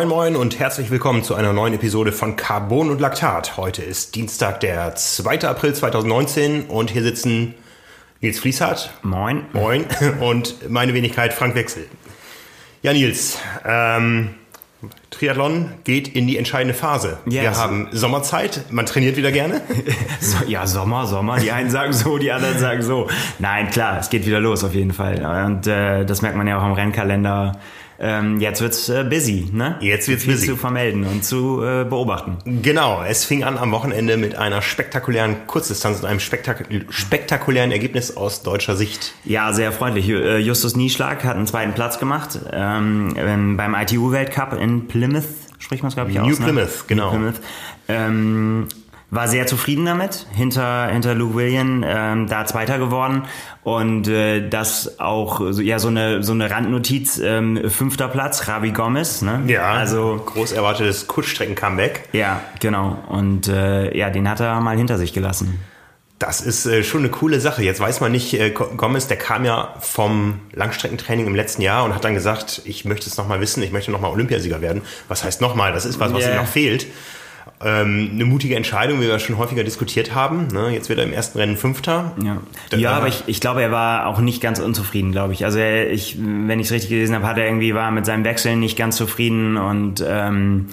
Moin Moin und herzlich willkommen zu einer neuen Episode von Carbon und Laktat. Heute ist Dienstag, der 2. April 2019 und hier sitzen Nils Fließhardt. Moin. Moin. Und meine Wenigkeit Frank Wechsel. Ja, Nils, ähm, Triathlon geht in die entscheidende Phase. Yes. Wir haben Sommerzeit, man trainiert wieder gerne. So, ja, Sommer, Sommer. Die einen sagen so, die anderen sagen so. Nein, klar, es geht wieder los auf jeden Fall. Und äh, das merkt man ja auch am Rennkalender. Ähm, jetzt wird's äh, busy, ne? Jetzt wird's Viel busy. zu vermelden und zu äh, beobachten. Genau, es fing an am Wochenende mit einer spektakulären Kurzdistanz und einem spektak spektakulären Ergebnis aus deutscher Sicht. Ja, sehr freundlich. Äh, Justus Nieschlag hat einen zweiten Platz gemacht ähm, ähm, beim ITU-Weltcup in Plymouth, spricht man es, glaube ich, New aus. Plymouth, ne? genau. New Plymouth. Ähm, war sehr zufrieden damit, hinter, hinter Luke William ähm, da Zweiter geworden und äh, das auch so, ja so eine so eine Randnotiz ähm, fünfter Platz Ravi Gomez ne Ja, also groß erwartetes Kurzstrecken-Comeback. ja genau und äh, ja den hat er mal hinter sich gelassen Das ist äh, schon eine coole Sache. Jetzt weiß man nicht, äh, Go- Gomez, der kam ja vom Langstreckentraining im letzten Jahr und hat dann gesagt, ich möchte es nochmal wissen, ich möchte nochmal Olympiasieger werden. Was heißt nochmal? Das ist was, was Yeah. ihm noch fehlt. Ähm, eine mutige Entscheidung, wie wir schon häufiger diskutiert haben. Ne? Jetzt wird er im ersten Rennen Fünfter. Ja, ja aber ich, ich glaube, er war auch nicht ganz unzufrieden, glaube ich. Also er, ich, wenn ich es richtig gelesen habe, hat er irgendwie war mit seinem Wechsel nicht ganz zufrieden und ähm,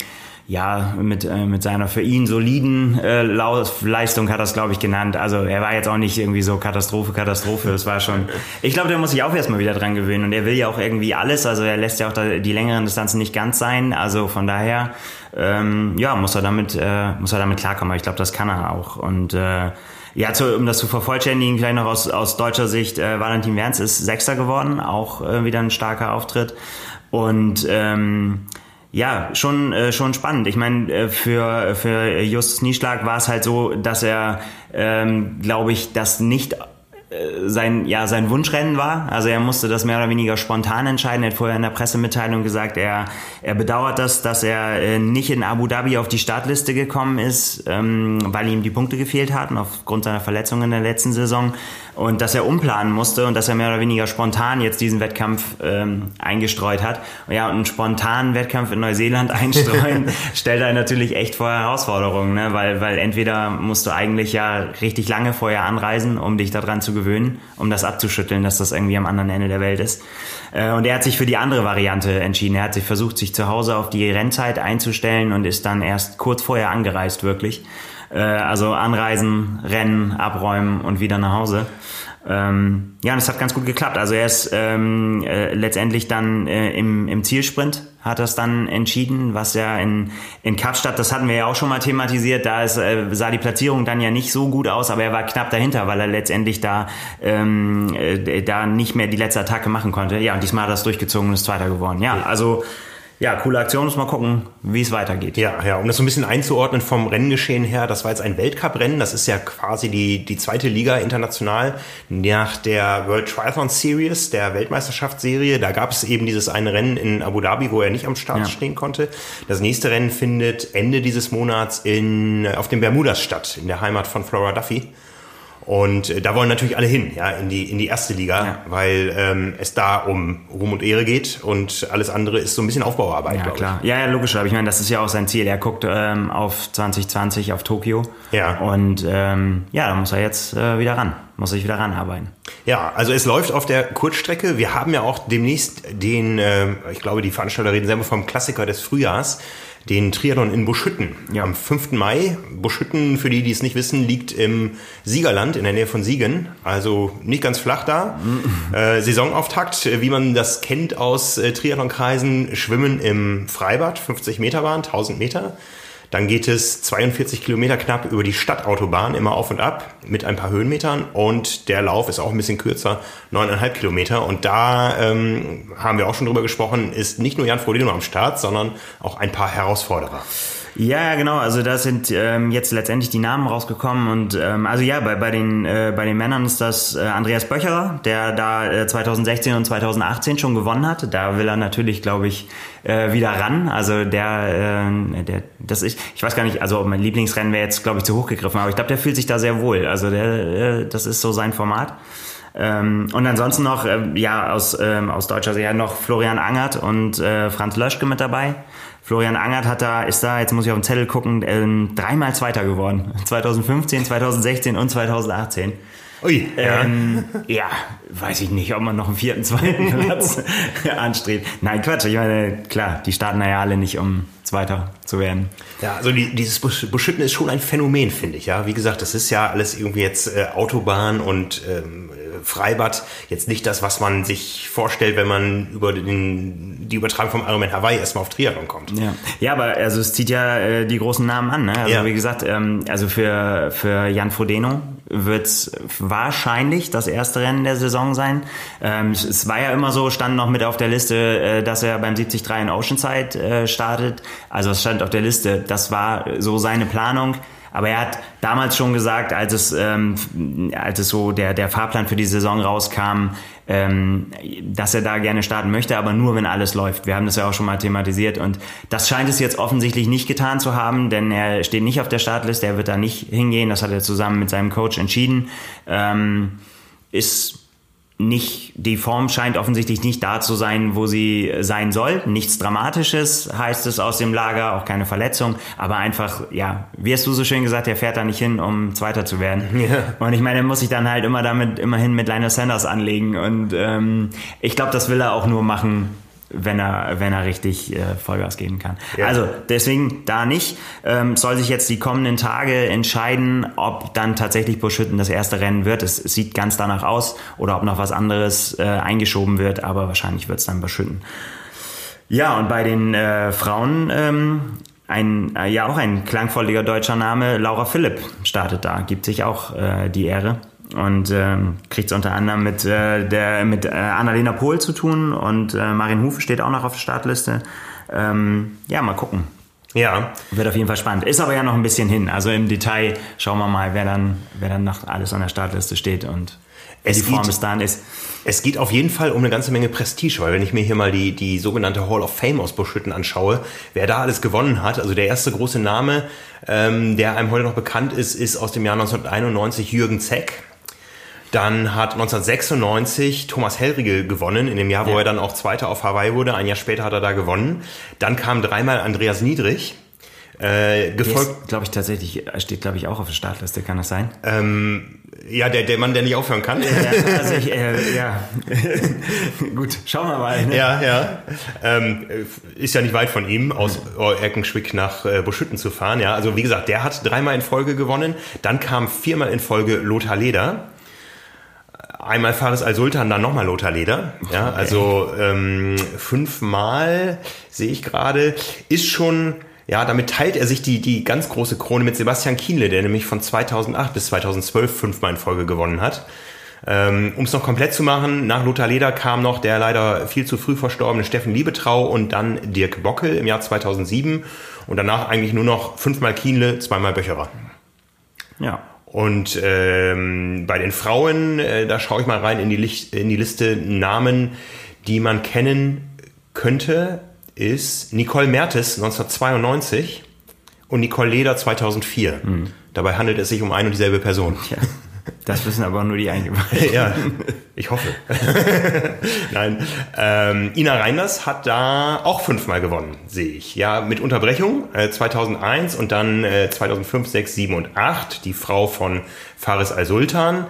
ja, mit, äh, mit seiner für ihn soliden äh, Leistung hat er es, glaube ich, genannt. Also er war jetzt auch nicht irgendwie so Katastrophe, Katastrophe. Das war schon. Ich glaube, der muss sich auch erstmal wieder dran gewöhnen. Und er will ja auch irgendwie alles. Also er lässt ja auch die längeren Distanzen nicht ganz sein. Also von daher, ähm, ja, muss er damit, äh, muss er damit klarkommen. Aber ich glaube, das kann er auch. Und äh, ja, zu, um das zu vervollständigen, vielleicht noch aus, aus deutscher Sicht, äh, Valentin Werns ist Sechster geworden, auch äh, wieder ein starker Auftritt. Und ähm, ja, schon, äh, schon spannend. Ich meine, äh, für, für Justus Nieschlag war es halt so, dass er, ähm, glaube ich, das nicht äh, sein, ja, sein Wunschrennen war. Also er musste das mehr oder weniger spontan entscheiden. Er hat vorher in der Pressemitteilung gesagt, er, er bedauert das, dass er äh, nicht in Abu Dhabi auf die Startliste gekommen ist, ähm, weil ihm die Punkte gefehlt hatten aufgrund seiner Verletzung in der letzten Saison und dass er umplanen musste und dass er mehr oder weniger spontan jetzt diesen Wettkampf ähm, eingestreut hat. Und ja, und einen spontanen Wettkampf in Neuseeland einstreuen, stellt er natürlich echt vor Herausforderungen, ne? weil, weil entweder musst du eigentlich ja richtig lange vorher anreisen, um dich daran zu gewöhnen, um das abzuschütteln, dass das irgendwie am anderen Ende der Welt ist. Äh, und er hat sich für die andere Variante entschieden. Er hat sich versucht, sich zu Hause auf die Rennzeit einzustellen und ist dann erst kurz vorher angereist, wirklich. Äh, also anreisen, rennen, abräumen und wieder nach Hause. Ähm, ja, und es hat ganz gut geklappt. Also er ist ähm, äh, letztendlich dann äh, im, im Zielsprint hat das dann entschieden, was ja in, in Kapstadt, das hatten wir ja auch schon mal thematisiert, da ist, äh, sah die Platzierung dann ja nicht so gut aus, aber er war knapp dahinter, weil er letztendlich da, ähm, äh, da nicht mehr die letzte Attacke machen konnte. Ja, und diesmal hat er es durchgezogen und ist Zweiter geworden. Ja, also ja, coole Aktion, muss mal gucken, wie es weitergeht. Ja, ja, um das so ein bisschen einzuordnen vom Renngeschehen her, das war jetzt ein Weltcuprennen, das ist ja quasi die, die zweite Liga international nach der World Triathlon Series, der Weltmeisterschaftsserie. Da gab es eben dieses eine Rennen in Abu Dhabi, wo er nicht am Start Ja. stehen konnte. Das nächste Rennen findet Ende dieses Monats in, auf den Bermudas statt, in der Heimat von Flora Duffy. Und äh, da wollen natürlich alle hin, ja, in die, in die erste Liga, Ja. weil ähm, es da um Ruhm und Ehre geht und alles andere ist so ein bisschen Aufbauarbeit, Ja, glaub ich. klar. Ja, ja, logisch. Aber ich meine, das ist ja auch sein Ziel. Er guckt ähm, auf 2020, auf Tokio. Ja. Und ähm, ja, da muss er jetzt äh, wieder ran. Muss sich wieder ranarbeiten. Ja, also es läuft auf der Kurzstrecke. Wir haben ja auch demnächst den, äh, ich glaube, die Veranstalter reden selber vom Klassiker des Frühjahrs, den Triathlon in Buschütten. Ja. Am 5. Mai. Buschütten, für die, die es nicht wissen, liegt im Siegerland in der Nähe von Siegen. Also nicht ganz flach da. äh, Saisonauftakt, äh, wie man das kennt aus äh, Triathlonkreisen, Schwimmen im Freibad, 50 Meter Bahn, 1000 Meter. Dann geht es 42 Kilometer knapp über die Stadtautobahn, immer auf und ab, mit ein paar Höhenmetern. Und der Lauf ist auch ein bisschen kürzer, 9,5 Kilometer. Und da ähm, haben wir auch schon drüber gesprochen, ist nicht nur Jan Frodeno am Start, sondern auch ein paar Herausforderer. Ja, genau. Also da sind ähm, jetzt letztendlich die Namen rausgekommen und ähm, also ja, bei, bei den äh, bei den Männern ist das äh, Andreas Böcherer, der da äh, 2016 und 2018 schon gewonnen hat. Da will er natürlich, glaube ich, äh, wieder ran. Also der, äh, der, das ist, ich weiß gar nicht, also mein Lieblingsrennen wäre jetzt, glaube ich, zu hoch gegriffen, aber ich glaube, der fühlt sich da sehr wohl. Also der, äh, das ist so sein Format. Ähm, und ansonsten noch, ähm, ja, aus, ähm, aus deutscher Sicht noch Florian Angert und äh, Franz Löschke mit dabei Florian Angert hat da, ist da, jetzt muss ich auf den Zettel gucken, ähm, dreimal Zweiter geworden. 2015, 2016 und 2018. Ui, ja. Ähm, ja, weiß ich nicht, ob man noch einen vierten, zweiten Platz anstrebt. Nein, Quatsch. Ich meine, klar, die starten ja alle nicht, um Zweiter zu werden. Ja, also die, dieses Beschütten ist schon ein Phänomen, finde ich. Ja, wie gesagt, das ist ja alles irgendwie jetzt äh, Autobahn und ähm, Freibad. Jetzt nicht das, was man sich vorstellt, wenn man über den, die Übertragung vom Ironman Hawaii erstmal auf Triathlon kommt. Ja, ja aber also es zieht ja äh, die großen Namen an. Ne? Also ja. wie gesagt, ähm, also für, für Jan Frodeno wird es wahrscheinlich das erste Rennen der Saison sein. Ähm, es war ja immer so, stand noch mit auf der Liste, äh, dass er beim 73 in Oceanside äh, startet. Also es stand auf der Liste, das war so seine Planung. Aber er hat damals schon gesagt, als es, ähm, als es so der, der Fahrplan für die Saison rauskam, ähm, dass er da gerne starten möchte, aber nur wenn alles läuft. Wir haben das ja auch schon mal thematisiert und das scheint es jetzt offensichtlich nicht getan zu haben, denn er steht nicht auf der Startliste, er wird da nicht hingehen, das hat er zusammen mit seinem Coach entschieden. Ähm, ist nicht, die Form scheint offensichtlich nicht da zu sein, wo sie sein soll. Nichts Dramatisches heißt es aus dem Lager, auch keine Verletzung, aber einfach, ja, wie hast du so schön gesagt, er fährt da nicht hin, um Zweiter zu werden. Ja. Und ich meine, er muss sich dann halt immer damit, immerhin mit Lionel Sanders anlegen und ähm, ich glaube, das will er auch nur machen, wenn er, wenn er richtig äh, Vollgas geben kann. Ja. Also deswegen da nicht. Ähm, soll sich jetzt die kommenden Tage entscheiden, ob dann tatsächlich Buschütten das erste Rennen wird. Es, es, sieht ganz danach aus oder ob noch was anderes äh, eingeschoben wird, aber wahrscheinlich wird es dann Buschütten. Ja, und bei den äh, Frauen ähm, ein, äh, ja auch ein klangvolliger deutscher Name, Laura Philipp startet da, gibt sich auch äh, die Ehre und ähm, kriegt es unter anderem mit, äh, der, mit äh, Annalena Pohl zu tun und äh, Marin Hufe steht auch noch auf der Startliste. Ähm, ja, mal gucken. Ja. Wird auf jeden Fall spannend. Ist aber ja noch ein bisschen hin. Also im Detail schauen wir mal, wer dann, wer dann noch alles an der Startliste steht und es die Form bis dahin ist. Es geht auf jeden Fall um eine ganze Menge Prestige, weil wenn ich mir hier mal die, die sogenannte Hall of Fame aus Buschütten anschaue, wer da alles gewonnen hat, also der erste große Name, ähm, der einem heute noch bekannt ist, ist aus dem Jahr 1991 Jürgen Zeck. Dann hat 1996 Thomas Hellriegel gewonnen, in dem Jahr, wo ja. er dann auch Zweiter auf Hawaii wurde. Ein Jahr später hat er da gewonnen. Dann kam dreimal Andreas Niedrig. Äh, gefolgt, glaube ich, tatsächlich, steht, glaube ich, auch auf der Startliste, kann das sein? Ähm, ja, der, der Mann, der nicht aufhören kann. Ja, also ich, äh, ja. Gut, schauen wir mal. Ne? Ja, ja. Ähm, ist ja nicht weit von ihm, aus Erkenschwick nach äh, Buschütten zu fahren. Ja, also wie gesagt, der hat dreimal in Folge gewonnen. Dann kam viermal in Folge Lothar Leder einmal Fares Al-Sultan, dann nochmal Lothar Leder. Ja, also ähm, fünfmal sehe ich gerade, ist schon, ja, damit teilt er sich die, die ganz große Krone mit Sebastian Kienle, der nämlich von 2008 bis 2012 fünfmal in Folge gewonnen hat. Ähm, um es noch komplett zu machen, nach Lothar Leder kam noch der leider viel zu früh verstorbene Steffen Liebetrau und dann Dirk Bockel im Jahr 2007 und danach eigentlich nur noch fünfmal Kienle, zweimal Böcherer. Ja, und ähm, bei den Frauen, äh, da schaue ich mal rein in die, Licht, in die Liste Namen, die man kennen könnte, ist Nicole Mertes 1992 und Nicole Leder 2004. Mhm. Dabei handelt es sich um eine und dieselbe Person. Ja. Das wissen aber nur die Eingeweihten. ja, ich hoffe. Nein. Ähm, Ina Reinders hat da auch fünfmal gewonnen, sehe ich. Ja, mit Unterbrechung. Äh, 2001 und dann äh, 2005, 6, 7 und 8. Die Frau von Faris Al-Sultan.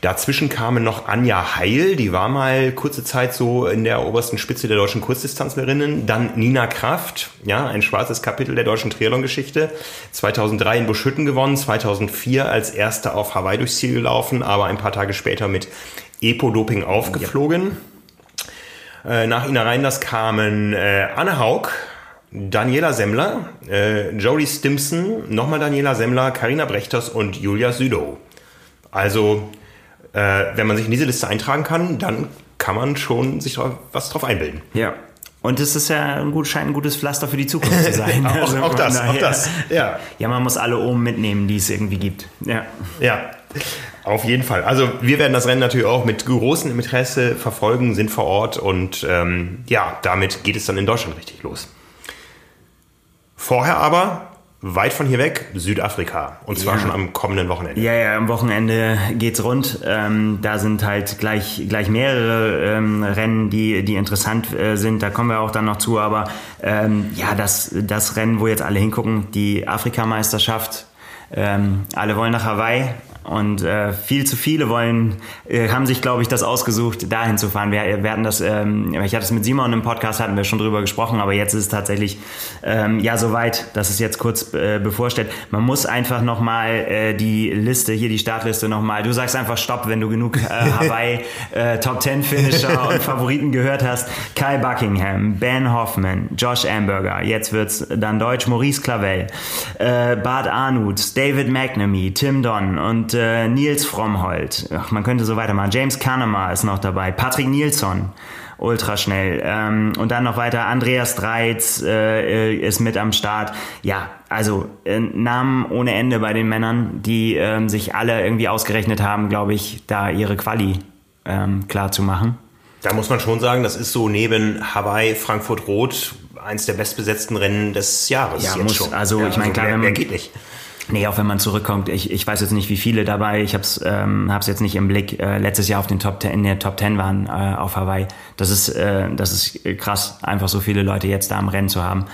Dazwischen kamen noch Anja Heil, die war mal kurze Zeit so in der obersten Spitze der deutschen Kurzdistanzlerinnen. Dann Nina Kraft, ja, ein schwarzes Kapitel der deutschen Triathlon-Geschichte. 2003 in Buschütten gewonnen, 2004 als Erste auf Hawaii durchs Ziel gelaufen, aber ein paar Tage später mit Epo-Doping aufgeflogen. Ja. Äh, nach Ina Reinders kamen äh, Anne Haug, Daniela Semmler, äh, Jodie Stimson, nochmal Daniela Semmler, Karina Brechters und Julia Südow. Also äh, wenn man sich in diese Liste eintragen kann, dann kann man schon sich was drauf einbilden. Ja. Und es ist ja ein gut, scheint ein gutes Pflaster für die Zukunft zu sein. auch, also auch das, daher, auch das. Ja. ja, man muss alle oben mitnehmen, die es irgendwie gibt. Ja. Ja, auf jeden Fall. Also wir werden das Rennen natürlich auch mit großem Interesse verfolgen, sind vor Ort und ähm, ja, damit geht es dann in Deutschland richtig los. Vorher aber weit von hier weg, Südafrika. Und zwar Ja. schon am kommenden Wochenende. Ja, ja, am Wochenende geht's rund. Ähm, da sind halt gleich, gleich mehrere ähm, Rennen, die, die interessant äh, sind. Da kommen wir auch dann noch zu. Aber ähm, ja, das, das Rennen, wo jetzt alle hingucken, die Afrikameisterschaft, ähm, alle wollen nach Hawaii. Und äh, viel zu viele wollen, äh, haben sich, glaube ich, das ausgesucht, dahin zu fahren. Wir, wir hatten das, ähm, ich hatte es mit Simon im Podcast, hatten wir schon drüber gesprochen, aber jetzt ist es tatsächlich ähm, ja soweit, dass es jetzt kurz äh, bevorsteht. Man muss einfach nochmal äh, die Liste, hier die Startliste nochmal, du sagst einfach Stopp, wenn du genug äh, Hawaii äh, Top 10 Finisher und Favoriten gehört hast. Kai Buckingham, Ben Hoffman, Josh Amberger, jetzt wird's dann Deutsch, Maurice Clavel, äh, Bart Arnut, David McNamee, Tim Don und äh, Nils Frommholt. Ach, man könnte so weitermachen. James Kahnemer ist noch dabei, Patrick Nilsson. Ultra schnell. Ähm, und dann noch weiter, Andreas Dreiz äh, äh, ist mit am Start. Ja, also äh, Namen ohne Ende bei den Männern, die ähm, sich alle irgendwie ausgerechnet haben, glaube ich, da ihre Quali ähm, klar zu machen. Da muss man schon sagen, das ist so neben Hawaii, Frankfurt Rot eins der bestbesetzten Rennen des Jahres. Ja, muss- schon. also ich meine, klar, mehr, wenn mehr man- geht nicht. Nee, auch wenn man zurückkommt, ich, ich weiß jetzt nicht, wie viele dabei, ich habe es ähm, hab's jetzt nicht im Blick, äh, letztes Jahr auf den Top 10, in der Top 10 waren äh, auf Hawaii. Das ist, äh, das ist krass, einfach so viele Leute jetzt da am Rennen zu haben.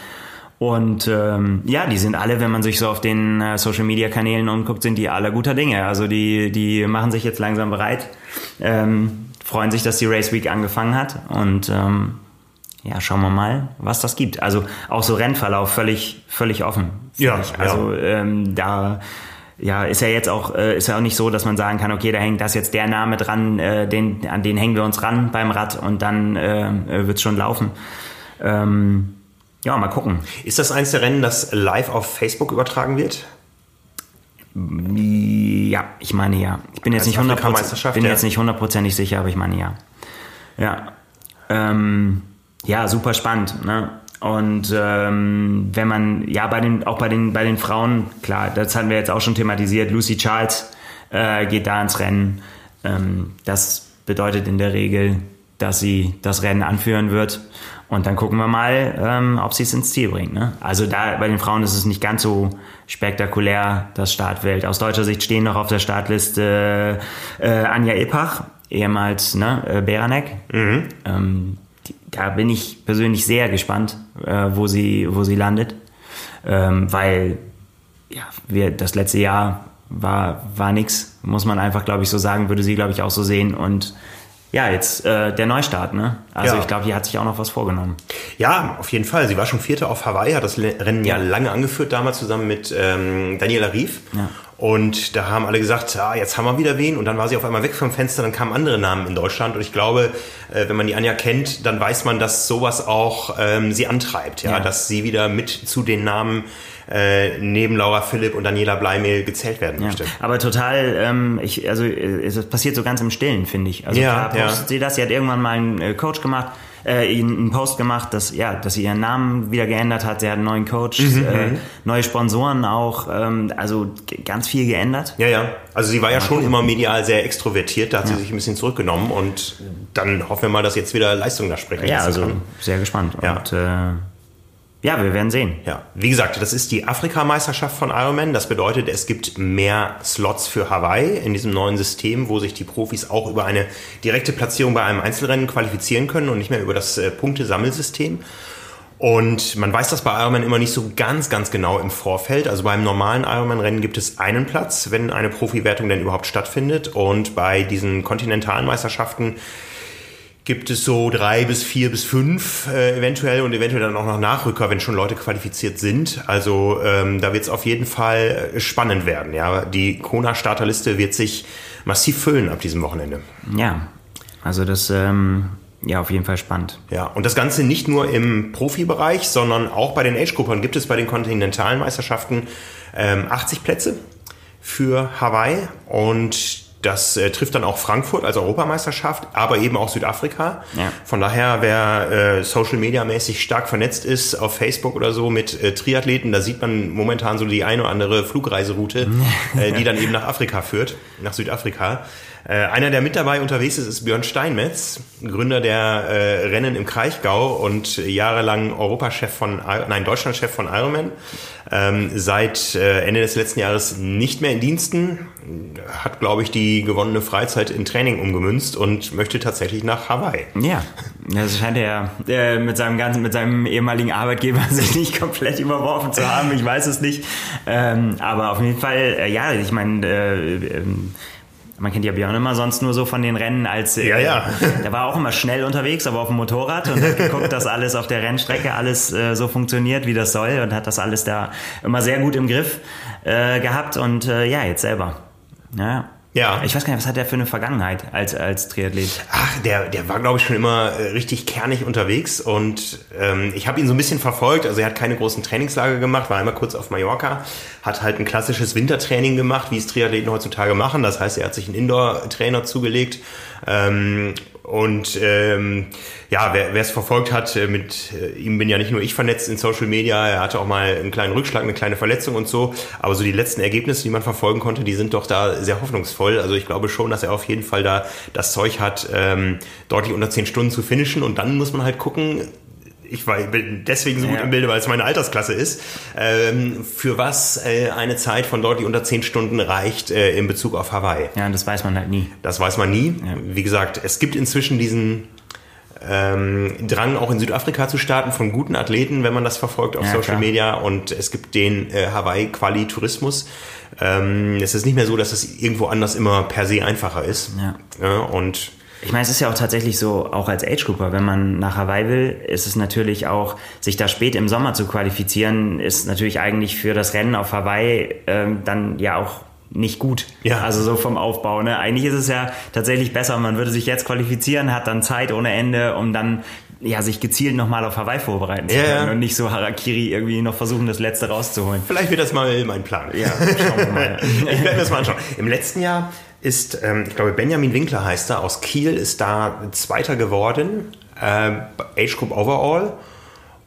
Und ähm, ja, die sind alle, wenn man sich so auf den äh, Social Media Kanälen umguckt, sind die alle guter Dinge. Also die, die machen sich jetzt langsam bereit, ähm, freuen sich, dass die Race Week angefangen hat und ähm, ja, schauen wir mal, was das gibt. Also auch so Rennverlauf völlig, völlig offen. Ja, ich. Also ähm, da ja, ist ja jetzt auch, äh, ist ja auch nicht so, dass man sagen kann, okay, da hängt das jetzt der Name dran, äh, den, an den hängen wir uns ran beim Rad und dann äh, äh, wird's schon laufen. Ähm, ja, mal gucken. Ist das eins der Rennen, das live auf Facebook übertragen wird? Ja, ich meine ja. Ich bin jetzt nicht hundertprozentig, Afrikameisterschaft, bin ja. jetzt nicht hundertprozentig sicher, aber ich meine ja. Ja, ähm, ja, super spannend. Ne? Und ähm, wenn man ja bei den auch bei den bei den Frauen klar, das hatten wir jetzt auch schon thematisiert. Lucy Charles äh, geht da ins Rennen. Ähm, das bedeutet in der Regel, dass sie das Rennen anführen wird. Und dann gucken wir mal, ähm, ob sie es ins Ziel bringt. Ne? Also da bei den Frauen ist es nicht ganz so spektakulär, das Startfeld. Aus deutscher Sicht stehen noch auf der Startliste äh, Anja Ippach, ehemals ne, äh, Beranek. Ähm, die, da bin ich persönlich sehr gespannt, äh, wo, sie, wo sie landet. Ähm, weil ja, wir, das letzte Jahr war, war nix, muss man einfach, glaube ich, so sagen, würde sie, glaube ich, auch so sehen. Und ja, jetzt äh, der Neustart, ne? Also Ja. ich glaube, die hat sich auch noch was vorgenommen. Ja, auf jeden Fall. Sie war schon Vierte auf Hawaii, hat das Rennen ja, Ja. lange angeführt, damals zusammen mit ähm, Daniela Rief. Ja. Und da haben alle gesagt, ah, jetzt haben wir wieder wen. Und dann war sie auf einmal weg vom Fenster, dann kamen andere Namen in Deutschland. Und ich glaube, äh, wenn man die Anja kennt, dann weiß man, dass sowas auch ähm, sie antreibt. Ja? Ja. Dass sie wieder mit zu den Namen äh, neben Laura Philipp und Daniela Bleimehl gezählt werden Ja. möchte. Aber total, ähm, ich, also äh, es passiert so ganz im Stillen, finde ich. Also Ja, klar ja. postet sie das, sie hat irgendwann mal einen äh, Coach gemacht, äh, einen Post gemacht, dass, ja, dass sie ihren Namen wieder geändert hat, sie hat einen neuen Coach, Mhm, äh, neue Sponsoren auch, ähm, also ganz viel geändert. Ja, ja. Also sie war ja schon immer medial sehr extrovertiert, da hat sie sich ein bisschen zurückgenommen und dann hoffen wir mal, dass jetzt wieder Leistung da sprechen Ja, also kann. sehr gespannt. Ja. Und äh, ja, wir werden sehen. Ja, wie gesagt, das ist die Afrikameisterschaft von Ironman. Das bedeutet, es gibt mehr Slots für Hawaii in diesem neuen System, wo sich die Profis auch über eine direkte Platzierung bei einem Einzelrennen qualifizieren können und nicht mehr über das äh, Punktesammelsystem. Und man weiß das bei Ironman immer nicht so ganz, ganz genau im Vorfeld. Also beim normalen Ironman-Rennen gibt es einen Platz, wenn eine Profiwertung denn überhaupt stattfindet. Und bei diesen kontinentalen Meisterschaften gibt es so drei bis vier bis fünf äh, eventuell und eventuell dann auch noch Nachrücker, wenn schon Leute qualifiziert sind. Also ähm, da wird es auf jeden Fall äh, spannend werden. Ja, die Kona-Starterliste wird sich massiv füllen ab diesem Wochenende. Ja, also das, ähm, ja, auf jeden Fall spannend. Ja, und das Ganze nicht nur im Profibereich, sondern auch bei den Age-Gruppern gibt es bei den kontinentalen Meisterschaften ähm, 80 Plätze für Hawaii und das äh, trifft dann auch Frankfurt als Europameisterschaft, aber eben auch Südafrika. Ja. Von daher, wer äh, Social Media mäßig stark vernetzt ist auf Facebook oder so mit äh, Triathleten, da sieht man momentan so die eine oder andere Flugreiseroute, äh, die dann eben nach Afrika führt, nach Südafrika. Äh, einer, der mit dabei unterwegs ist, ist Björn Steinmetz, Gründer der äh, Rennen im Kraichgau und jahrelang Europachef von, nein, Deutschlandchef von Ironman. Ähm, seit äh, Ende des letzten Jahres nicht mehr in Diensten, hat, glaube ich, die gewonnene Freizeit in Training umgemünzt und möchte tatsächlich nach Hawaii. Ja, das scheint er äh, mit seinem ganzen, mit seinem ehemaligen Arbeitgeber sich nicht komplett überworfen zu haben. Ich weiß es nicht. Ähm, aber auf jeden Fall, äh, ja, ich meine, äh, ähm, man kennt ja Björn immer sonst nur so von den Rennen als äh, ja, ja. der war auch immer schnell unterwegs, aber auf dem Motorrad und hat geguckt, dass alles auf der Rennstrecke alles äh, so funktioniert, wie das soll und hat das alles da immer sehr gut im Griff äh, gehabt und äh, ja, jetzt selber. Ja. Ja. Ich weiß gar nicht, was hat der für eine Vergangenheit als, als Triathlet? Ach, der, der war, glaube ich, schon immer äh, richtig kernig unterwegs und ähm, ich habe ihn so ein bisschen verfolgt. Also er hat keine großen Trainingslager gemacht, war einmal kurz auf Mallorca, hat halt ein klassisches Wintertraining gemacht, wie es Triathleten heutzutage machen. Das heißt, er hat sich einen Indoor-Trainer zugelegt ähm, und ähm, ja, wer es verfolgt hat, äh, mit äh, ihm bin ja nicht nur ich vernetzt in Social Media, er hatte auch mal einen kleinen Rückschlag, eine kleine Verletzung und so. Aber so die letzten Ergebnisse, die man verfolgen konnte, die sind doch da sehr hoffnungsvoll. Also ich glaube schon, dass er auf jeden Fall da das Zeug hat, ähm, deutlich unter zehn Stunden zu finishen. Und dann muss man halt gucken, ich war, bin deswegen so gut ja. im Bilde, weil es meine Altersklasse ist, ähm, für was äh, eine Zeit von deutlich unter zehn Stunden reicht äh, in Bezug auf Hawaii. Ja, und das weiß man halt nie. Das weiß man nie. Ja. Wie gesagt, es gibt inzwischen diesen ähm, Drang, auch in Südafrika zu starten von guten Athleten, wenn man das verfolgt auf ja, Social klar. Media. Und es gibt den äh, Hawaii-Quali-Tourismus. Ähm, es ist nicht mehr so, dass es irgendwo anders immer per se einfacher ist. Ja. ja und ich meine, es ist ja auch tatsächlich so, auch als Age-Grouper, wenn man nach Hawaii will, ist es natürlich auch, sich da spät im Sommer zu qualifizieren, ist natürlich eigentlich für das Rennen auf Hawaii ähm, dann ja auch nicht gut. Ja. Also so vom Aufbau. Ne? Eigentlich ist es ja tatsächlich besser, man würde sich jetzt qualifizieren, hat dann Zeit ohne Ende, um dann ja, sich gezielt nochmal auf Hawaii vorbereiten zu können ja. und nicht so Harakiri irgendwie noch versuchen, das Letzte rauszuholen. Vielleicht wird das mal mein Plan. Ja, schauen wir mal. ich werde mir das mal anschauen. Im letzten Jahr ist, ähm, ich glaube, Benjamin Winkler heißt er, aus Kiel ist da Zweiter geworden, äh, Age Group Overall.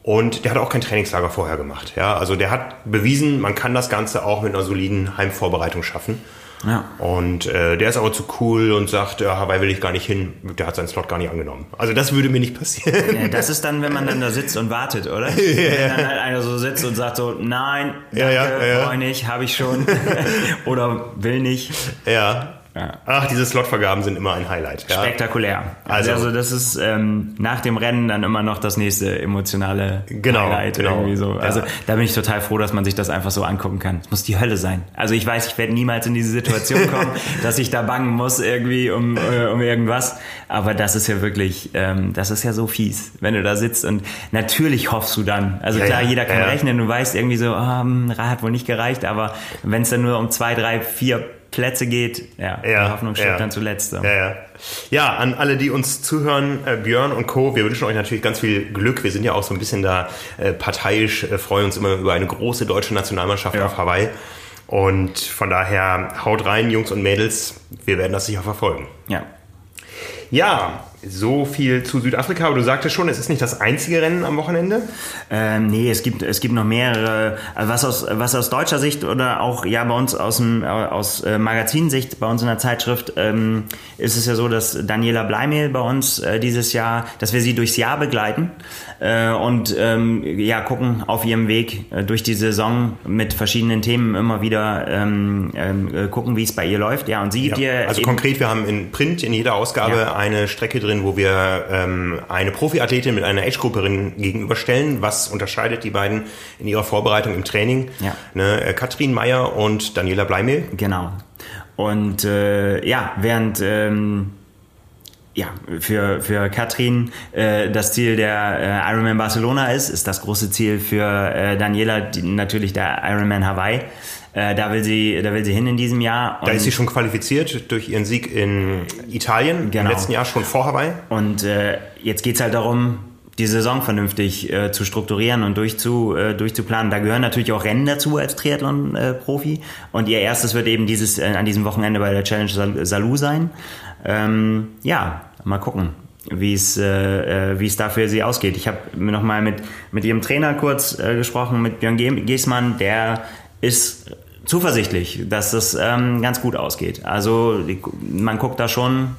Und der hat auch kein Trainingslager vorher gemacht. Ja, also der hat bewiesen, man kann das Ganze auch mit einer soliden Heimvorbereitung schaffen. Ja. Und äh, der ist aber zu cool und sagt, ja, Hawaii will ich gar nicht hin. Der hat seinen Slot gar nicht angenommen. Also das würde mir nicht passieren. Ja, das ist dann, wenn man dann da sitzt und wartet, oder? ja, wenn dann halt einer so sitzt und sagt so, nein, danke, ja, ja, ja. brauche ich nicht, habe ich schon. oder will nicht. Ja. Ja. Ach, diese Slotvergaben sind immer ein Highlight. Ja. Spektakulär. Also, also das ist ähm, nach dem Rennen dann immer noch das nächste emotionale genau, Highlight genau. irgendwie so. Also ja. da bin ich total froh, dass man sich das einfach so angucken kann. Es muss die Hölle sein. Also ich weiß, ich werde niemals in diese Situation kommen, dass ich da bangen muss irgendwie um, äh, um irgendwas. Aber das ist ja wirklich, ähm, das ist ja so fies, wenn du da sitzt und natürlich hoffst du dann. Also klar, jeder kann rechnen, du weißt irgendwie so, oh, hat wohl nicht gereicht, aber wenn es dann nur um zwei, drei, vier Plätze geht, ja, ja die Hoffnung stirbt ja. dann zuletzt. Ja, ja. ja, an alle, die uns zuhören, äh, Björn und Co., wir wünschen euch natürlich ganz viel Glück. Wir sind ja auch so ein bisschen da äh, parteiisch, äh, freuen uns immer über eine große deutsche Nationalmannschaft ja. auf Hawaii. Und von daher haut rein, Jungs und Mädels, wir werden das sicher verfolgen. Ja. Ja, so viel zu Südafrika, aber du sagtest schon, es ist nicht das einzige Rennen am Wochenende? Ähm, nee, es gibt, es gibt noch mehrere. Also was aus, was aus deutscher Sicht oder auch ja bei uns aus, dem, aus äh, Magazinsicht, bei uns in der Zeitschrift, ähm, ist es ja so, dass Daniela Bleimehl bei uns äh, dieses Jahr, dass wir sie durchs Jahr begleiten äh, und ähm, ja gucken auf ihrem Weg äh, durch die Saison mit verschiedenen Themen immer wieder ähm, äh, gucken, wie es bei ihr läuft. Ja, und sie gibt ja, ihr. Also konkret, wir haben in Print in jeder Ausgabe ja. eine Strecke drin, wo wir ähm, eine Profiathletin mit einer Age-Grupperin gegenüberstellen. Was unterscheidet die beiden in ihrer Vorbereitung im Training? Ja. Ne, äh, Katrin Meyer und Daniela Bleimehl. Genau. Und äh, ja, während ähm, ja, für, für Katrin äh, das Ziel der äh, Ironman Barcelona ist, ist das große Ziel für äh, Daniela die, natürlich der Ironman Hawaii. Äh, da, will sie, da will sie hin in diesem Jahr. da ist sie schon qualifiziert durch ihren Sieg in Italien genau. im letzten Jahr schon vor Hawaii. Und äh, jetzt geht's halt darum, die Saison vernünftig äh, zu strukturieren und durchzu, äh, durchzuplanen. Da gehören natürlich auch Rennen dazu als Triathlon-Profi. Äh, und ihr erstes wird eben dieses äh, an diesem Wochenende bei der Challenge Sal Salou sein. Ähm, ja, mal gucken wie es äh, äh, wie es da für sie ausgeht. Ich habe noch mal mit mit ihrem Trainer kurz gesprochen mit Björn Giesmann, der ist zuversichtlich, dass das ähm, ganz gut ausgeht. Also man guckt da schon,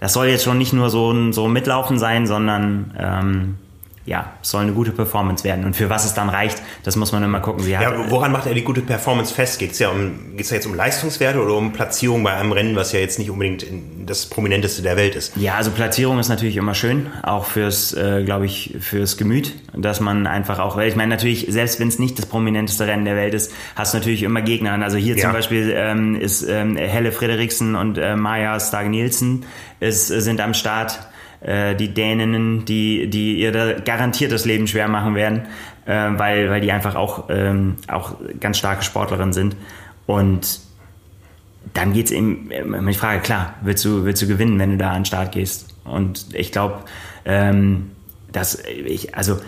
das soll jetzt schon nicht nur so ein so Mitlaufen sein, sondern ähm, ja, es soll eine gute Performance werden. Und für was es dann reicht, das muss man immer gucken. Sie ja, woran macht er die gute Performance fest? Geht es ja, um, geht's ja jetzt um Leistungswerte oder um Platzierung bei einem Rennen, was ja jetzt nicht unbedingt das prominenteste der Welt ist? Ja, also Platzierung ist natürlich immer schön, auch fürs, äh, glaube ich, fürs Gemüt, dass man einfach auch, weil ich meine natürlich, selbst wenn es nicht das prominenteste Rennen der Welt ist, hast du natürlich immer Gegner. Also hier ja. zum Beispiel ähm, ist ähm, Helle Frederiksen und äh, Maja Stag-Nielsen sind am Start äh, die Däninnen, die, die ihr da garantiert das Leben schwer machen werden, äh, weil, weil die einfach auch, ähm, auch ganz starke Sportlerinnen sind. Und dann geht es eben, immer die Frage, klar, willst du, willst du gewinnen, wenn du da an den Start gehst? Und ich glaube, ähm, dass ich, also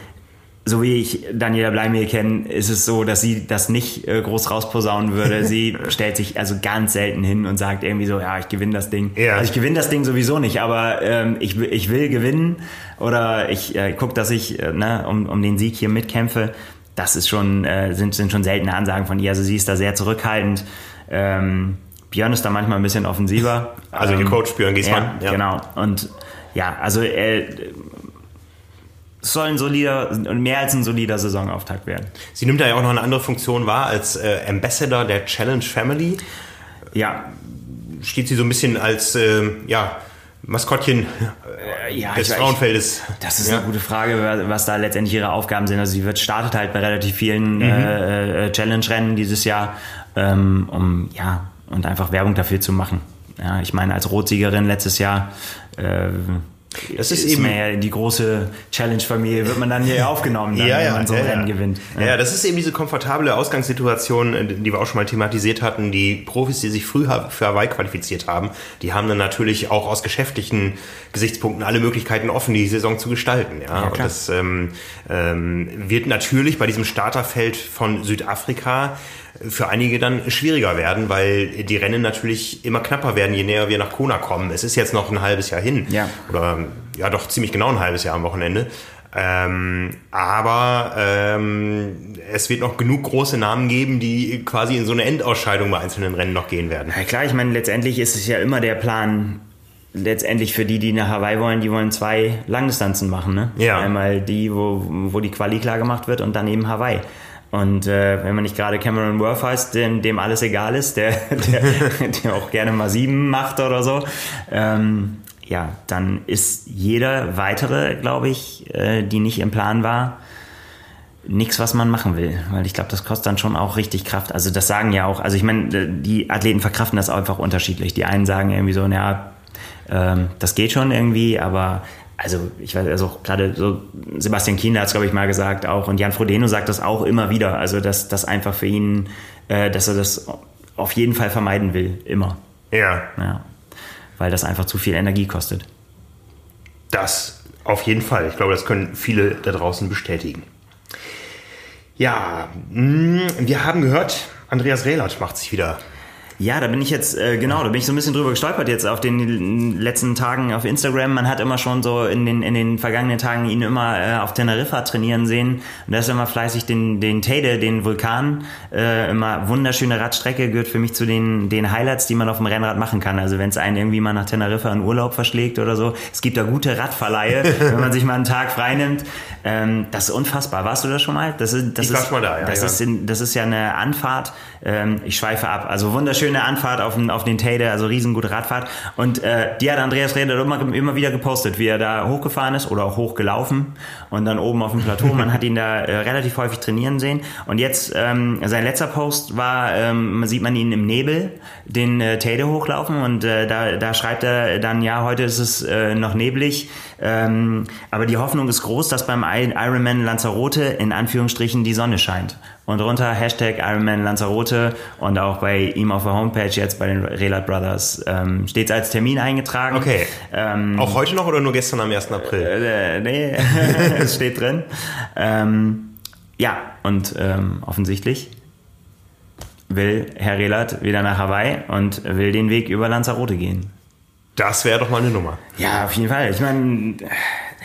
so wie ich Daniela Bleimir kenne, ist es so, dass sie das nicht äh, groß rausposaunen würde. Sie stellt sich also ganz selten hin und sagt irgendwie so, ja, ich gewinne das Ding. Ja. Also ich gewinne das Ding sowieso nicht, aber ähm, ich, ich will gewinnen oder ich äh, gucke, dass ich äh, ne, um, um den Sieg hier mitkämpfe. Das ist schon, äh, sind, sind schon seltene Ansagen von ihr. Also sie ist da sehr zurückhaltend. Ähm, Björn ist da manchmal ein bisschen offensiver. Also ähm, ihr Coach Björn Giesmann. Ja, ja, genau. Und ja, also äh, soll ein solider und mehr als ein solider Saisonauftakt werden. Sie nimmt da ja auch noch eine andere Funktion wahr als äh, Ambassador der Challenge Family. Ja. Steht sie so ein bisschen als äh, ja, Maskottchen äh, ja, des Frauenfeldes? Das ist ja. eine gute Frage, was da letztendlich ihre Aufgaben sind. Also sie wird startet halt bei relativ vielen mhm. äh, äh Challenge-Rennen dieses Jahr, ähm, um ja und einfach Werbung dafür zu machen. Ja, ich meine, als Rotsiegerin letztes Jahr äh, das ist, ist eben ja die große Challenge-Familie, wird man dann hier aufgenommen, dann, ja, wenn man so ein ja, Rennen gewinnt. Ja. das ist eben diese komfortable Ausgangssituation, die wir auch schon mal thematisiert hatten. Die Profis, die sich früh für Hawaii qualifiziert haben, die haben dann natürlich auch aus geschäftlichen Gesichtspunkten alle Möglichkeiten offen, die Saison zu gestalten. Ja, Und das ähm, ähm, wird natürlich bei diesem Starterfeld von Südafrika für einige dann schwieriger werden, weil die Rennen natürlich immer knapper werden, je näher wir nach Kona kommen. Es ist jetzt noch ein halbes Jahr hin. Ja. Oder ja doch ziemlich genau ein halbes Jahr am Wochenende. Ähm, aber ähm, es wird noch genug große Namen geben, die quasi in so eine Endausscheidung bei einzelnen Rennen noch gehen werden. Ja klar, ich meine, letztendlich ist es ja immer der Plan, letztendlich für die, die nach Hawaii wollen, die wollen zwei Langdistanzen machen. Ne? Ja. Einmal die, wo, wo die Quali klar gemacht wird und dann eben Hawaii. Und äh, wenn man nicht gerade Cameron Worth heißt, dem, dem alles egal ist, der, der, der auch gerne mal sieben macht oder so, ähm, ja, dann ist jeder weitere, glaube ich, äh, die nicht im Plan war, nichts, was man machen will. Weil ich glaube, das kostet dann schon auch richtig Kraft. Also das sagen ja auch, also ich meine, die Athleten verkraften das einfach unterschiedlich. Die einen sagen irgendwie so, naja, ähm, das geht schon irgendwie, aber also ich weiß, also gerade so Sebastian Kienle hat es, glaube ich, mal gesagt auch und Jan Frodeno sagt das auch immer wieder, also dass das einfach für ihn, äh, dass er das auf jeden Fall vermeiden will, immer. Ja. ja. Weil das einfach zu viel Energie kostet. Das auf jeden Fall. Ich glaube, das können viele da draußen bestätigen. Ja, mm, wir haben gehört, Andreas Rehlert macht sich wieder ja, da bin ich jetzt, äh, genau, da bin ich so ein bisschen drüber gestolpert jetzt auf den letzten Tagen auf Instagram. Man hat immer schon so in den, in den vergangenen Tagen ihn immer äh, auf Teneriffa trainieren sehen. Und da ist immer fleißig den, den Teide, den Vulkan, äh, immer wunderschöne Radstrecke, gehört für mich zu den, den Highlights, die man auf dem Rennrad machen kann. Also wenn es einen irgendwie mal nach Teneriffa in Urlaub verschlägt oder so. Es gibt da gute Radverleihe, wenn man sich mal einen Tag freinimmt. Ähm, das ist unfassbar. Warst du da schon mal? Das ist, das ich ist, mal da, ja. Das, ja. Ist das ist ja eine Anfahrt. Ähm, ich schweife ab. Also wunderschön schöne Anfahrt auf den, auf den Teide, also riesengute Radfahrt. Und äh, die hat Andreas Reder immer, immer wieder gepostet, wie er da hochgefahren ist oder auch hochgelaufen und dann oben auf dem Plateau. Man hat ihn da äh, relativ häufig trainieren sehen. Und jetzt, ähm, sein letzter Post war, ähm, sieht man ihn im Nebel den äh, Teide hochlaufen und äh, da, da schreibt er dann, ja, heute ist es äh, noch neblig, ähm, aber die Hoffnung ist groß, dass beim Ironman Lanzarote in Anführungsstrichen die Sonne scheint. Und runter Hashtag Ironman Lanzarote und auch bei ihm auf der Homepage jetzt bei den Relat Brothers ähm, steht als Termin eingetragen. Okay. Ähm, auch heute noch oder nur gestern am 1. April? Äh, nee, es steht drin. Ähm, ja, und ähm, offensichtlich will Herr Relat wieder nach Hawaii und will den Weg über Lanzarote gehen. Das wäre doch mal eine Nummer. Ja, auf jeden Fall. Ich meine,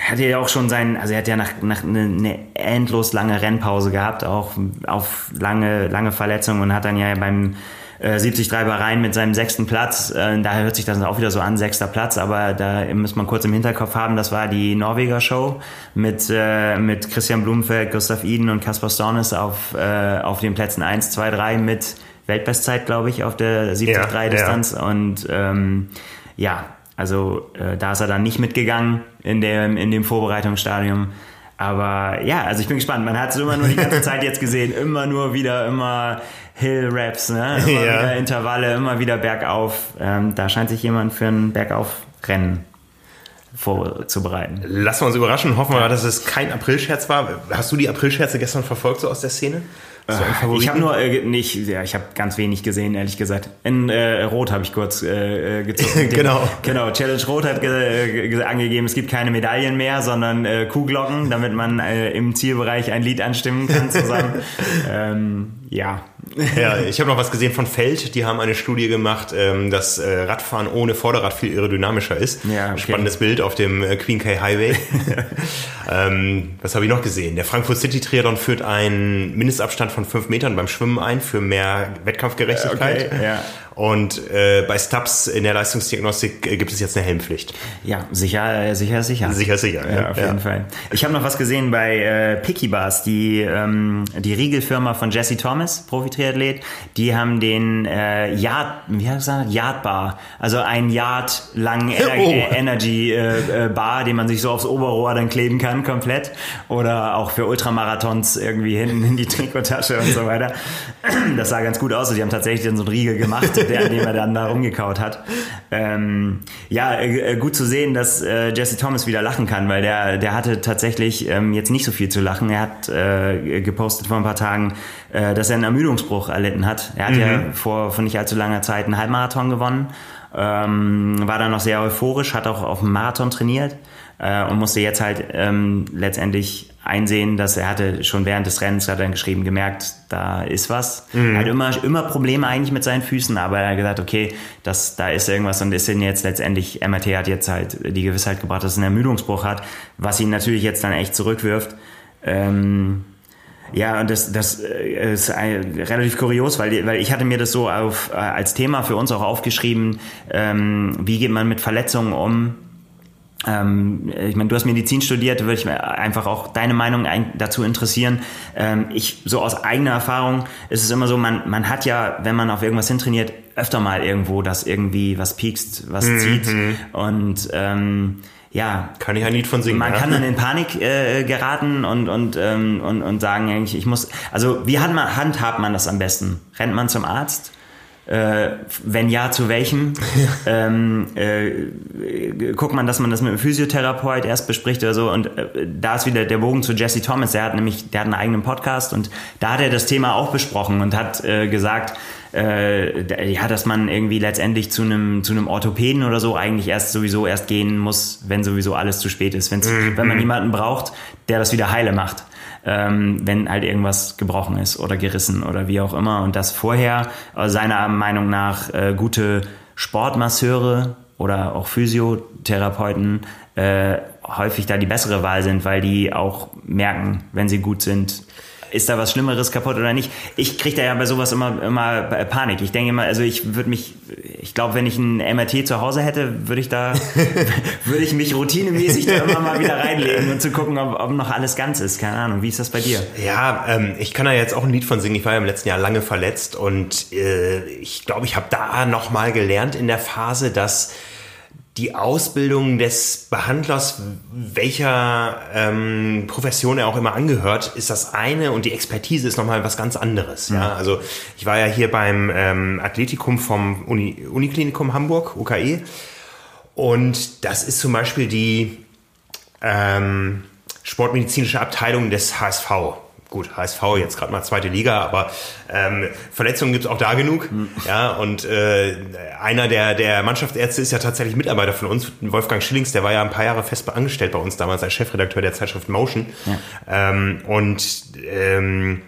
hatte ja auch schon sein, also er hat ja nach, nach eine, eine endlos lange Rennpause gehabt, auch auf lange, lange Verletzungen und hat dann ja beim äh, 73 Bahrain mit seinem sechsten Platz, äh, daher hört sich das auch wieder so an, sechster Platz, aber da muss man kurz im Hinterkopf haben, das war die Norweger Show mit, äh, mit Christian Blumenfeld, Gustav Iden und Kaspar Stornes auf, äh, auf den Plätzen 1, 2, 3 mit Weltbestzeit, glaube ich, auf der 73-Distanz ja, ja. und ähm, ja, also äh, da ist er dann nicht mitgegangen in dem, in dem Vorbereitungsstadium. Aber ja, also ich bin gespannt. Man hat es immer nur die ganze Zeit jetzt gesehen. Immer nur wieder, immer Hill-Raps, ne? immer ja. wieder Intervalle, immer wieder bergauf. Ähm, da scheint sich jemand für ein Bergaufrennen vorzubereiten. Lassen wir uns überraschen. Hoffen wir, dass es kein Aprilscherz war. Hast du die Aprilscherze gestern verfolgt, so aus der Szene? So ich habe nur äh, nicht, ja, ich habe ganz wenig gesehen, ehrlich gesagt. In äh, Rot habe ich kurz äh, äh gezogen. genau. Genau. Challenge Rot hat ge angegeben, es gibt keine Medaillen mehr, sondern äh, Kuhglocken, damit man äh, im Zielbereich ein Lied anstimmen kann zusammen. ähm, ja. Ja, ich habe noch was gesehen von Feld. Die haben eine Studie gemacht, ähm, dass äh, Radfahren ohne Vorderrad viel aerodynamischer ist. Ja, okay. Spannendes Bild auf dem äh, Queen K Highway. ähm, was habe ich noch gesehen? Der Frankfurt City Triathlon führt einen Mindestabstand von fünf Metern beim Schwimmen ein für mehr Wettkampfgerechtigkeit. Okay, ja. Und äh, bei Stubbs in der Leistungsdiagnostik äh, gibt es jetzt eine Helmpflicht. Ja, sicher, sicher, sicher. Sicher, sicher. Ja, auf jeden Fall. Ich habe noch was gesehen bei äh, Picky Bars, die, ähm, die Riegelfirma von Jesse Thomas, Profi-Triathlet. Die haben den äh, Yard, wie heißt das? Yard Bar, also ein Yard langen Ener oh. Energy äh, äh, Bar, den man sich so aufs Oberrohr dann kleben kann, komplett. Oder auch für Ultramarathons irgendwie hinten in die Trikottasche und so weiter. Das sah ganz gut aus. Die haben tatsächlich dann so einen Riegel gemacht der, an dem er dann da rumgekaut hat. Ähm, ja, äh, gut zu sehen, dass äh, Jesse Thomas wieder lachen kann, weil der, der hatte tatsächlich ähm, jetzt nicht so viel zu lachen. Er hat äh, gepostet vor ein paar Tagen, äh, dass er einen Ermüdungsbruch erlitten hat. Er hat mhm. ja vor, vor nicht allzu langer Zeit einen Halbmarathon gewonnen, ähm, war dann noch sehr euphorisch, hat auch auf dem Marathon trainiert äh, und musste jetzt halt ähm, letztendlich einsehen, dass er hatte schon während des Rennens, hat er dann geschrieben, gemerkt, da ist was. Mhm. Er hat immer, immer Probleme eigentlich mit seinen Füßen, aber er hat gesagt, okay, das, da ist irgendwas und ist ihn jetzt letztendlich, MRT hat jetzt halt die Gewissheit gebracht, dass er einen Ermüdungsbruch hat, was ihn natürlich jetzt dann echt zurückwirft. Ähm, ja, und das, das äh, ist relativ kurios, weil, weil ich hatte mir das so auf, äh, als Thema für uns auch aufgeschrieben, ähm, wie geht man mit Verletzungen um, ähm, ich meine, du hast Medizin studiert, würde ich mir einfach auch deine Meinung dazu interessieren. Ähm, ich, so aus eigener Erfahrung ist es immer so, man, man hat ja, wenn man auf irgendwas hintrainiert, öfter mal irgendwo, dass irgendwie was piekst, was mhm. zieht. Und ähm, ja. Kann ich ein Lied von singen. Man ja? kann dann in Panik äh, geraten und, und, ähm, und, und sagen eigentlich, ich muss, also wie handhabt man das am besten? Rennt man zum Arzt? Äh, wenn ja, zu welchem? ähm, äh, guckt man, dass man das mit einem Physiotherapeut erst bespricht oder so. Und äh, da ist wieder der Bogen zu Jesse Thomas. Der hat nämlich, der hat einen eigenen Podcast und da hat er das Thema auch besprochen und hat äh, gesagt, äh, ja, dass man irgendwie letztendlich zu einem zu einem Orthopäden oder so eigentlich erst sowieso erst gehen muss, wenn sowieso alles zu spät ist. Wenn's, mhm. Wenn man jemanden braucht, der das wieder heile macht ähm, wenn halt irgendwas gebrochen ist oder gerissen oder wie auch immer. Und dass vorher äh, seiner Meinung nach äh, gute Sportmasseure oder auch Physiotherapeuten äh, häufig da die bessere Wahl sind, weil die auch merken, wenn sie gut sind, ist da was Schlimmeres kaputt oder nicht? Ich kriege da ja bei sowas immer, immer Panik. Ich denke immer, also ich würde mich, ich glaube, wenn ich ein MRT zu Hause hätte, würde ich da, würde ich mich routinemäßig da immer mal wieder reinlegen und zu gucken, ob, ob noch alles ganz ist. Keine Ahnung. Wie ist das bei dir? Ja, ähm, ich kann da jetzt auch ein Lied von singen. Ich war ja im letzten Jahr lange verletzt und äh, ich glaube, ich habe da noch mal gelernt in der Phase, dass die Ausbildung des Behandlers, welcher ähm, Profession er auch immer angehört, ist das eine und die Expertise ist nochmal was ganz anderes. Ja, mhm. also ich war ja hier beim ähm, Athletikum vom Uni, Uniklinikum Hamburg, UKE, und das ist zum Beispiel die ähm, sportmedizinische Abteilung des HSV gut, HSV jetzt gerade mal zweite Liga, aber ähm, Verletzungen gibt's auch da genug. Mhm. Ja, und äh, einer der, der Mannschaftsärzte ist ja tatsächlich Mitarbeiter von uns, Wolfgang Schillings, der war ja ein paar Jahre fest angestellt bei uns damals als Chefredakteur der Zeitschrift Motion. Ja. Ähm, und ähm,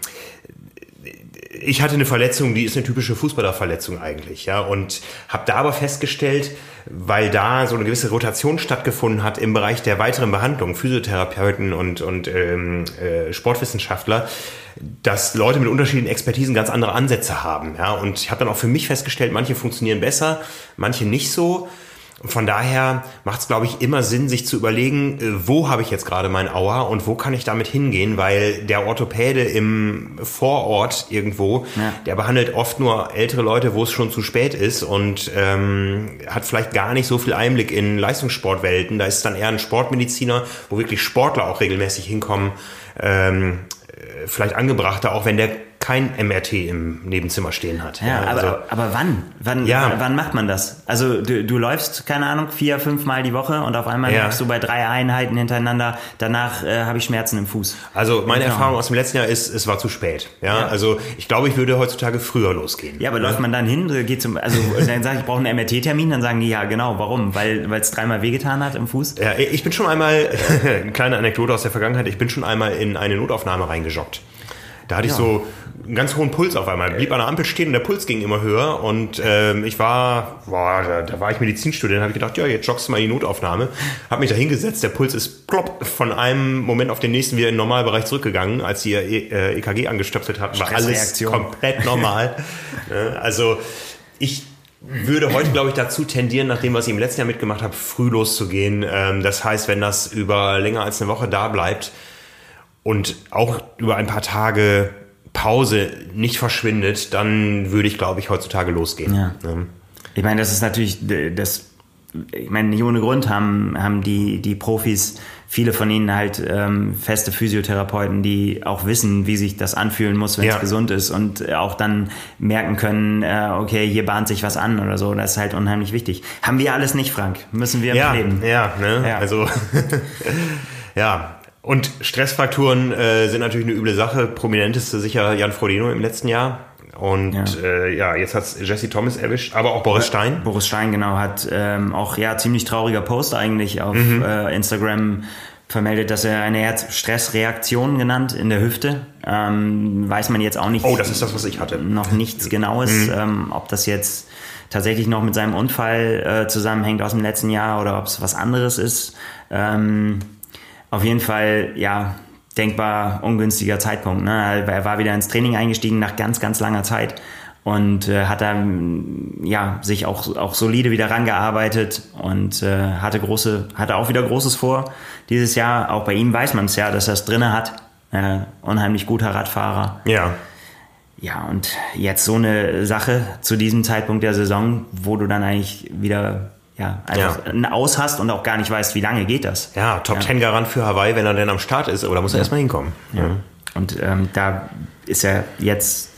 ich hatte eine Verletzung, die ist eine typische Fußballerverletzung eigentlich, ja, und habe da aber festgestellt, weil da so eine gewisse Rotation stattgefunden hat im Bereich der weiteren Behandlung, Physiotherapeuten und, und ähm, äh, Sportwissenschaftler, dass Leute mit unterschiedlichen Expertisen ganz andere Ansätze haben, ja, und ich habe dann auch für mich festgestellt, manche funktionieren besser, manche nicht so. Von daher macht es, glaube ich, immer Sinn, sich zu überlegen, äh, wo habe ich jetzt gerade mein Auer und wo kann ich damit hingehen, weil der Orthopäde im Vorort irgendwo, ja. der behandelt oft nur ältere Leute, wo es schon zu spät ist und ähm, hat vielleicht gar nicht so viel Einblick in Leistungssportwelten. Da ist dann eher ein Sportmediziner, wo wirklich Sportler auch regelmäßig hinkommen, ähm, äh, vielleicht angebrachter, auch wenn der kein MRT im Nebenzimmer stehen hat. Ja, ja aber, also, aber wann? Wann, ja. wann macht man das? Also du, du läufst, keine Ahnung, vier, fünf Mal die Woche und auf einmal ja. läufst du bei drei Einheiten hintereinander. Danach äh, habe ich Schmerzen im Fuß. Also meine genau. Erfahrung aus dem letzten Jahr ist, es war zu spät. Ja, ja. also ich glaube, ich würde heutzutage früher losgehen. Ja, aber läuft man dann hin, geht zum, also dann sage ich, ich brauche einen MRT-Termin, dann sagen die ja genau, warum? Weil es dreimal wehgetan hat im Fuß? Ja, ich bin schon einmal, eine kleine Anekdote aus der Vergangenheit, ich bin schon einmal in eine Notaufnahme reingejoggt. Da hatte ich so einen ganz hohen Puls auf einmal. Blieb an der Ampel stehen und der Puls ging immer höher. Und ähm, ich war, boah, da, da war ich Medizinstudent, habe ich gedacht, ja, jetzt joggst du mal in die Notaufnahme. Habe mich da hingesetzt, der Puls ist plopp von einem Moment auf den nächsten wieder in den Normalbereich zurückgegangen. Als die äh, EKG angestöpselt hatten, war alles komplett normal. Ne? also ich würde heute, glaube ich, dazu tendieren, nach dem, was ich im letzten Jahr mitgemacht habe, früh loszugehen. Ähm, das heißt, wenn das über länger als eine Woche da bleibt, und auch über ein paar Tage Pause nicht verschwindet, dann würde ich, glaube ich, heutzutage losgehen. Ja. ja. Ich meine, das ist natürlich das. Ich meine, nicht ohne Grund haben, haben die, die Profis, viele von ihnen halt ähm, feste Physiotherapeuten, die auch wissen, wie sich das anfühlen muss, wenn ja. es gesund ist und auch dann merken können, äh, okay, hier bahnt sich was an oder so. Das ist halt unheimlich wichtig. Haben wir alles nicht, Frank? Müssen wir ja, leben. Ja, ne? ja, also ja, und Stressfaktoren äh, sind natürlich eine üble Sache. Prominenteste sicher Jan Frodeno im letzten Jahr. Und ja, äh, ja jetzt hat's Jesse Thomas erwischt, aber auch Boris Stein. Boris Stein, genau, hat ähm, auch ja ziemlich trauriger Post eigentlich auf mhm. äh, Instagram vermeldet, dass er eine Herzstressreaktion genannt in der Hüfte. Ähm, weiß man jetzt auch nicht. Oh, das ist das, was ich hatte. Noch nichts Genaues, mhm. ähm, ob das jetzt tatsächlich noch mit seinem Unfall äh, zusammenhängt aus dem letzten Jahr oder ob es was anderes ist. Ähm, auf jeden Fall, ja, denkbar ungünstiger Zeitpunkt. Ne? Er war wieder ins Training eingestiegen nach ganz, ganz langer Zeit und äh, hat dann ja sich auch auch solide wieder rangearbeitet und äh, hatte große hatte auch wieder großes vor dieses Jahr auch bei ihm weiß man es ja dass er es drinne hat äh, unheimlich guter Radfahrer ja ja und jetzt so eine Sache zu diesem Zeitpunkt der Saison wo du dann eigentlich wieder ja, einfach ja. ein Aus hast und auch gar nicht weißt, wie lange geht das. Ja, Top ja. Ten Garant für Hawaii, wenn er denn am Start ist, aber da muss er ja. erstmal hinkommen. Ja. Und ähm, da ist er jetzt,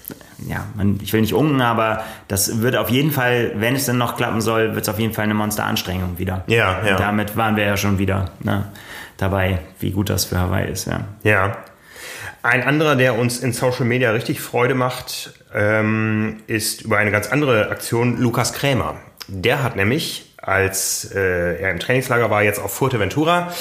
ja, man, ich will nicht unken, aber das wird auf jeden Fall, wenn es denn noch klappen soll, wird es auf jeden Fall eine Monsteranstrengung wieder. Ja, ja. Und damit waren wir ja schon wieder ne, dabei, wie gut das für Hawaii ist, ja. Ja. Ein anderer, der uns in Social Media richtig Freude macht, ähm, ist über eine ganz andere Aktion Lukas Krämer. Der hat nämlich als äh, er im Trainingslager war, jetzt auf Fuerteventura,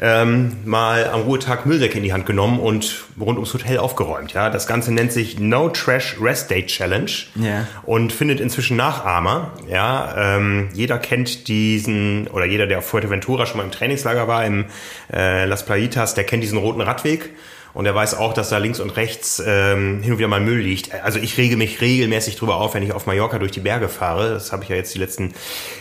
ähm, mal am Ruhetag Müllsäcke in die Hand genommen und rund ums Hotel aufgeräumt. Ja, das Ganze nennt sich No Trash Rest Day Challenge ja. und findet inzwischen Nachahmer. Ja, ähm, jeder kennt diesen oder jeder, der auf Fuerteventura schon mal im Trainingslager war, im äh, Las Playitas, der kennt diesen roten Radweg. Und er weiß auch, dass da links und rechts ähm, hin und wieder mal Müll liegt. Also ich rege mich regelmäßig drüber auf, wenn ich auf Mallorca durch die Berge fahre. Das habe ich ja jetzt die letzten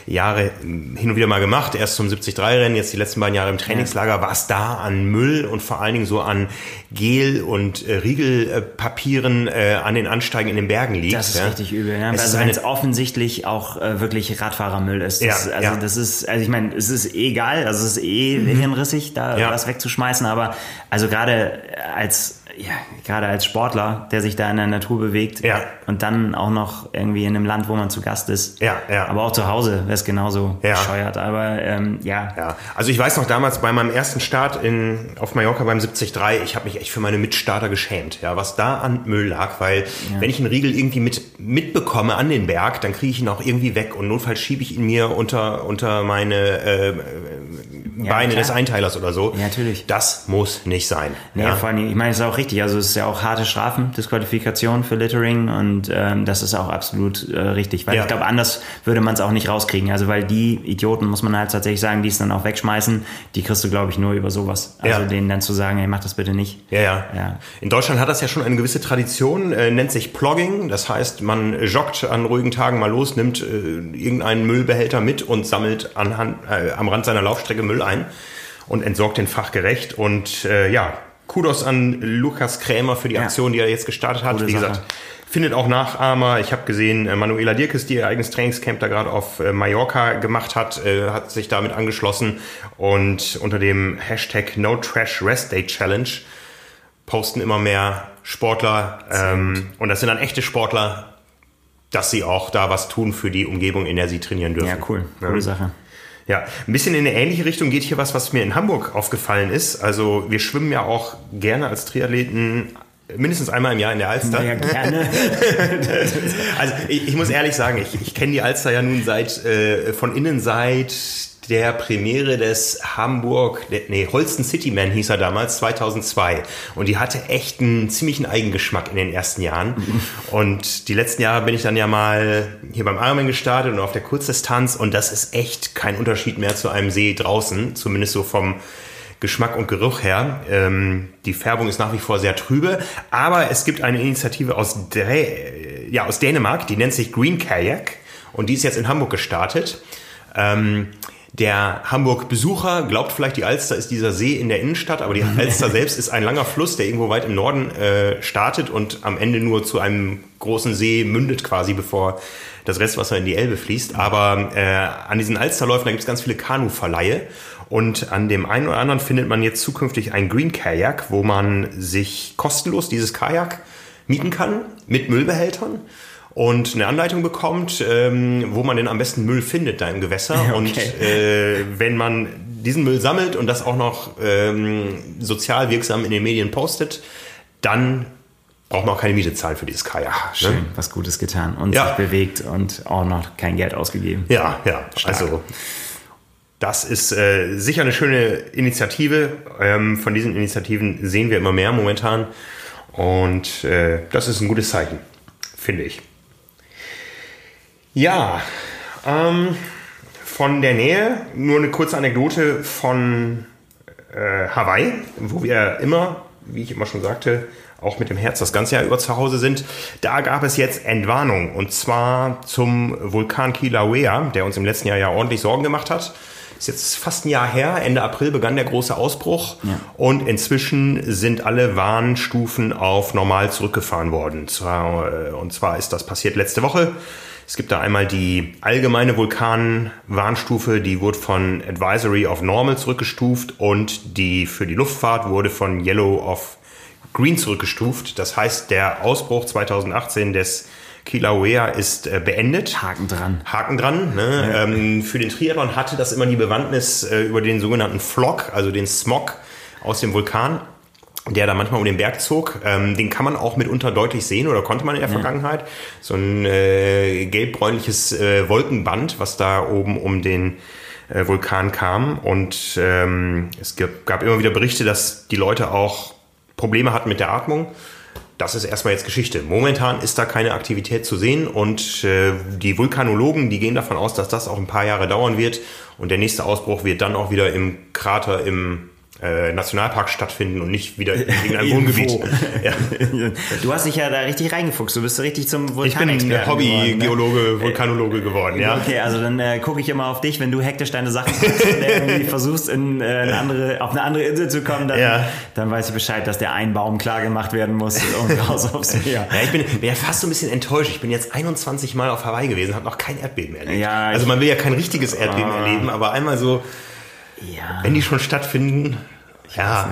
Jahre hin und wieder mal gemacht. Erst zum 73-Rennen, jetzt die letzten beiden Jahre im Trainingslager. Was da an Müll und vor allen Dingen so an Gel und äh, Riegelpapieren äh, an den Ansteigen in den Bergen liegt. Das ist ja. richtig übel. Ja? Es also wenn es offensichtlich auch äh, wirklich Radfahrermüll ist. Das, ja, also ja. das ist, also ich meine, es ist egal, also es ist eh mhm. hirnrissig, da was wegzuschmeißen, aber also gerade als ja, gerade als Sportler, der sich da in der Natur bewegt ja. und dann auch noch irgendwie in einem Land, wo man zu Gast ist. Ja, ja. Aber auch zu Hause wäre es genauso ja. bescheuert. Aber ähm, ja. ja. Also ich weiß noch damals bei meinem ersten Start in, auf Mallorca beim 73, ich habe mich echt für meine Mitstarter geschämt, ja, was da an Müll lag, weil ja. wenn ich einen Riegel irgendwie mit, mitbekomme an den Berg, dann kriege ich ihn auch irgendwie weg und notfalls schiebe ich ihn mir unter, unter meine äh, Beine des Einteilers oder so. Ja, natürlich. Das muss nicht sein. Nee, ja. vor allem, ich meine, es ist auch richtig. Also es ist ja auch harte Strafen, Disqualifikation für Littering und ähm, das ist auch absolut äh, richtig. Weil Ja. ich glaube, anders würde man es auch nicht rauskriegen. Also weil die Idioten, muss man halt tatsächlich sagen, die es dann auch wegschmeißen, die kriegst du, glaube ich, nur über sowas. Also Ja. denen dann zu sagen, ey, mach das bitte nicht. Ja, ja, Ja. In Deutschland hat das ja schon eine gewisse Tradition, äh, nennt sich Plogging. Das heißt, man joggt an ruhigen Tagen mal los, nimmt äh, irgendeinen Müllbehälter mit und sammelt anhand, äh, am Rand seiner Laufstrecke Müll ein und entsorgt den fachgerecht. Und äh, ja, Kudos an Lukas Krämer für die Ja. Aktion, die er jetzt gestartet hat. Gute Wie Sache. gesagt, findet auch Nachahmer. Ich habe gesehen, äh, Manuela Dirkes, die ihr eigenes Trainingscamp da gerade auf äh, Mallorca gemacht hat, äh, hat sich damit angeschlossen und unter dem Hashtag No Trash Rest Day Challenge posten immer mehr Sportler ähm, und das sind dann echte Sportler, dass sie auch da was tun für die Umgebung, in der sie trainieren dürfen. Ja, cool. Coole Ja. Sache. Ja, ein bisschen in eine ähnliche Richtung geht hier was, was mir in Hamburg aufgefallen ist. Also wir schwimmen ja auch gerne als Triathleten mindestens einmal im Jahr in der Alster. Ja, gerne. Also ich, ich muss ehrlich sagen, ich, ich kenne die Alster ja nun seit äh, von innen seit der Premiere des Hamburg, nee, Holsten Cityman hieß er damals, 2002. Und die hatte echt einen ziemlichen Eigengeschmack in den ersten Jahren. Und die letzten Jahre bin ich dann ja mal hier beim Ironman gestartet und auf der Kurzdistanz. Und das ist echt kein Unterschied mehr zu einem See draußen, zumindest so vom Geschmack und Geruch her. Ähm, die Färbung ist nach wie vor sehr trübe, aber es gibt eine Initiative aus, Drä ja, aus Dänemark, die nennt sich Green Kayak und die ist jetzt in Hamburg gestartet. Ähm, der Hamburg-Besucher glaubt vielleicht, die Alster ist dieser See in der Innenstadt, aber die Alster selbst ist ein langer Fluss, der irgendwo weit im Norden äh, startet und am Ende nur zu einem großen See mündet quasi, bevor das Restwasser in die Elbe fließt. Aber äh, an diesen Alsterläufen, da gibt es ganz viele Kanuverleihe und an dem einen oder anderen findet man jetzt zukünftig ein Green Kajak, wo man sich kostenlos dieses Kajak mieten kann mit Müllbehältern und eine Anleitung bekommt, ähm, wo man denn am besten Müll findet da im Gewässer. Okay. Und äh, wenn man diesen Müll sammelt und das auch noch ähm, sozial wirksam in den Medien postet, dann braucht man auch keine Miete zahlen für dieses Kajak. Schön, Ne? was Gutes getan und Ja. sich bewegt und auch noch kein Geld ausgegeben. Ja, ja. Also das ist äh, sicher eine schöne Initiative. Ähm, von diesen Initiativen sehen wir immer mehr momentan. Und äh, das ist ein gutes Zeichen, finde ich. Ja, ähm, von der Nähe nur eine kurze Anekdote von äh, Hawaii, wo wir immer, wie ich immer schon sagte, auch mit dem Herz das ganze Jahr über zu Hause sind. Da gab es jetzt Entwarnung und zwar zum Vulkan Kilauea, der uns im letzten Jahr ja ordentlich Sorgen gemacht hat. Ist jetzt fast ein Jahr her. Ende April begann der große Ausbruch und inzwischen sind alle Warnstufen auf normal zurückgefahren worden. Äh, Und zwar ist das passiert letzte Woche. Es gibt da einmal die allgemeine Vulkanwarnstufe, die wurde von Advisory auf Normal zurückgestuft und die für die Luftfahrt wurde von Yellow auf Green zurückgestuft. Das heißt, der Ausbruch 2018 des Kilauea ist äh, beendet. Haken dran. Haken dran. Ne? Ähm, für den Triathlon hatte das immer die Bewandtnis äh, über den sogenannten Flock, also den Smog aus dem Vulkan, der da manchmal um den Berg zog. Ähm, den kann man auch mitunter deutlich sehen oder konnte man in der Vergangenheit. So ein äh, gelb-bräunliches äh, Wolkenband, was da oben um den äh, Vulkan kam. Und ähm, es gab, gab immer wieder Berichte, dass die Leute auch Probleme hatten mit der Atmung. Das ist erstmal jetzt Geschichte. Momentan ist da keine Aktivität zu sehen und äh, die Vulkanologen, die gehen davon aus, dass das auch ein paar Jahre dauern wird und der nächste Ausbruch wird dann auch wieder im Krater im äh, Nationalpark stattfinden und nicht wieder in irgendeinem Wohngebiet. Ja. Du hast dich ja da richtig reingefuchst. Du bist so richtig zum Ich bin Vulkanexperten geworden, ne? Hobby-Geologe, Vulkanologe geworden, ja. Okay, also dann äh, gucke ich immer auf dich, wenn du hektisch deine Sachen und irgendwie versuchst, in, äh, eine andere, auf eine andere Insel zu kommen, dann, Ja. dann weiß ich Bescheid, dass der ein Baum klar gemacht werden muss und raus aufs Meer. Ja, ich bin, bin ja fast so ein bisschen enttäuscht. Ich bin jetzt 21 Mal auf Hawaii gewesen, habe noch kein Erdbeben erlebt. Ja, also man will ja kein richtiges Erdbeben erleben, aber einmal so, Ja, wenn die schon stattfinden, ja.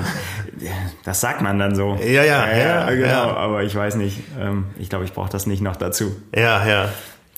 das sagt man dann so. Ja, ja, ja, genau. ja. Aber ich weiß nicht. Ähm, ich glaube, ich brauche das nicht noch dazu. Ja, ja.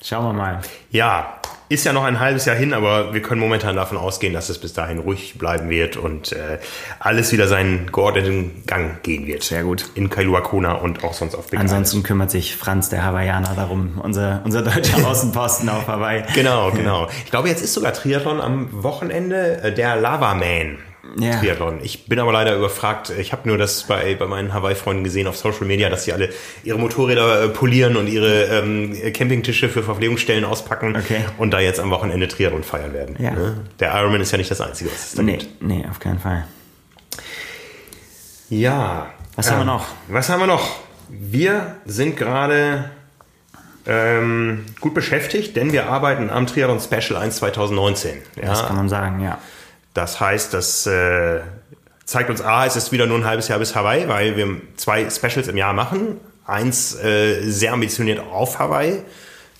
Schauen wir mal. Ja, ist ja noch ein halbes Jahr hin, aber wir können momentan davon ausgehen, dass es bis dahin ruhig bleiben wird und äh, alles wieder seinen geordneten Gang gehen wird. Sehr gut. In Kailua Kona und auch sonst auf Big Ansonsten Island. kümmert sich Franz, der Hawaiianer, darum, unser, unser deutscher Außenposten auf Hawaii. Genau, genau. Ich glaube, jetzt ist sogar Triathlon am Wochenende äh, der Lava Man ja. Triathlon. Ich bin aber leider überfragt. Ich habe nur das bei, bei meinen Hawaii-Freunden gesehen auf Social Media, dass sie alle ihre Motorräder äh, polieren und ihre ähm, Campingtische für Verpflegungsstellen auspacken okay. und da jetzt am Wochenende Triathlon feiern werden. Ja. Ne? Der Ironman ist ja nicht das Einzige, was es da nee, gibt. Nee, auf keinen Fall. Ja. Was ähm, haben wir noch? Was haben wir noch? Wir sind gerade ähm, gut beschäftigt, denn wir arbeiten am Triathlon Special 1 2019. Ja? Das kann man sagen, ja. Das heißt, das äh, zeigt uns A, es ist wieder nur ein halbes Jahr bis Hawaii, weil wir zwei Specials im Jahr machen. Eins äh, sehr ambitioniert auf Hawaii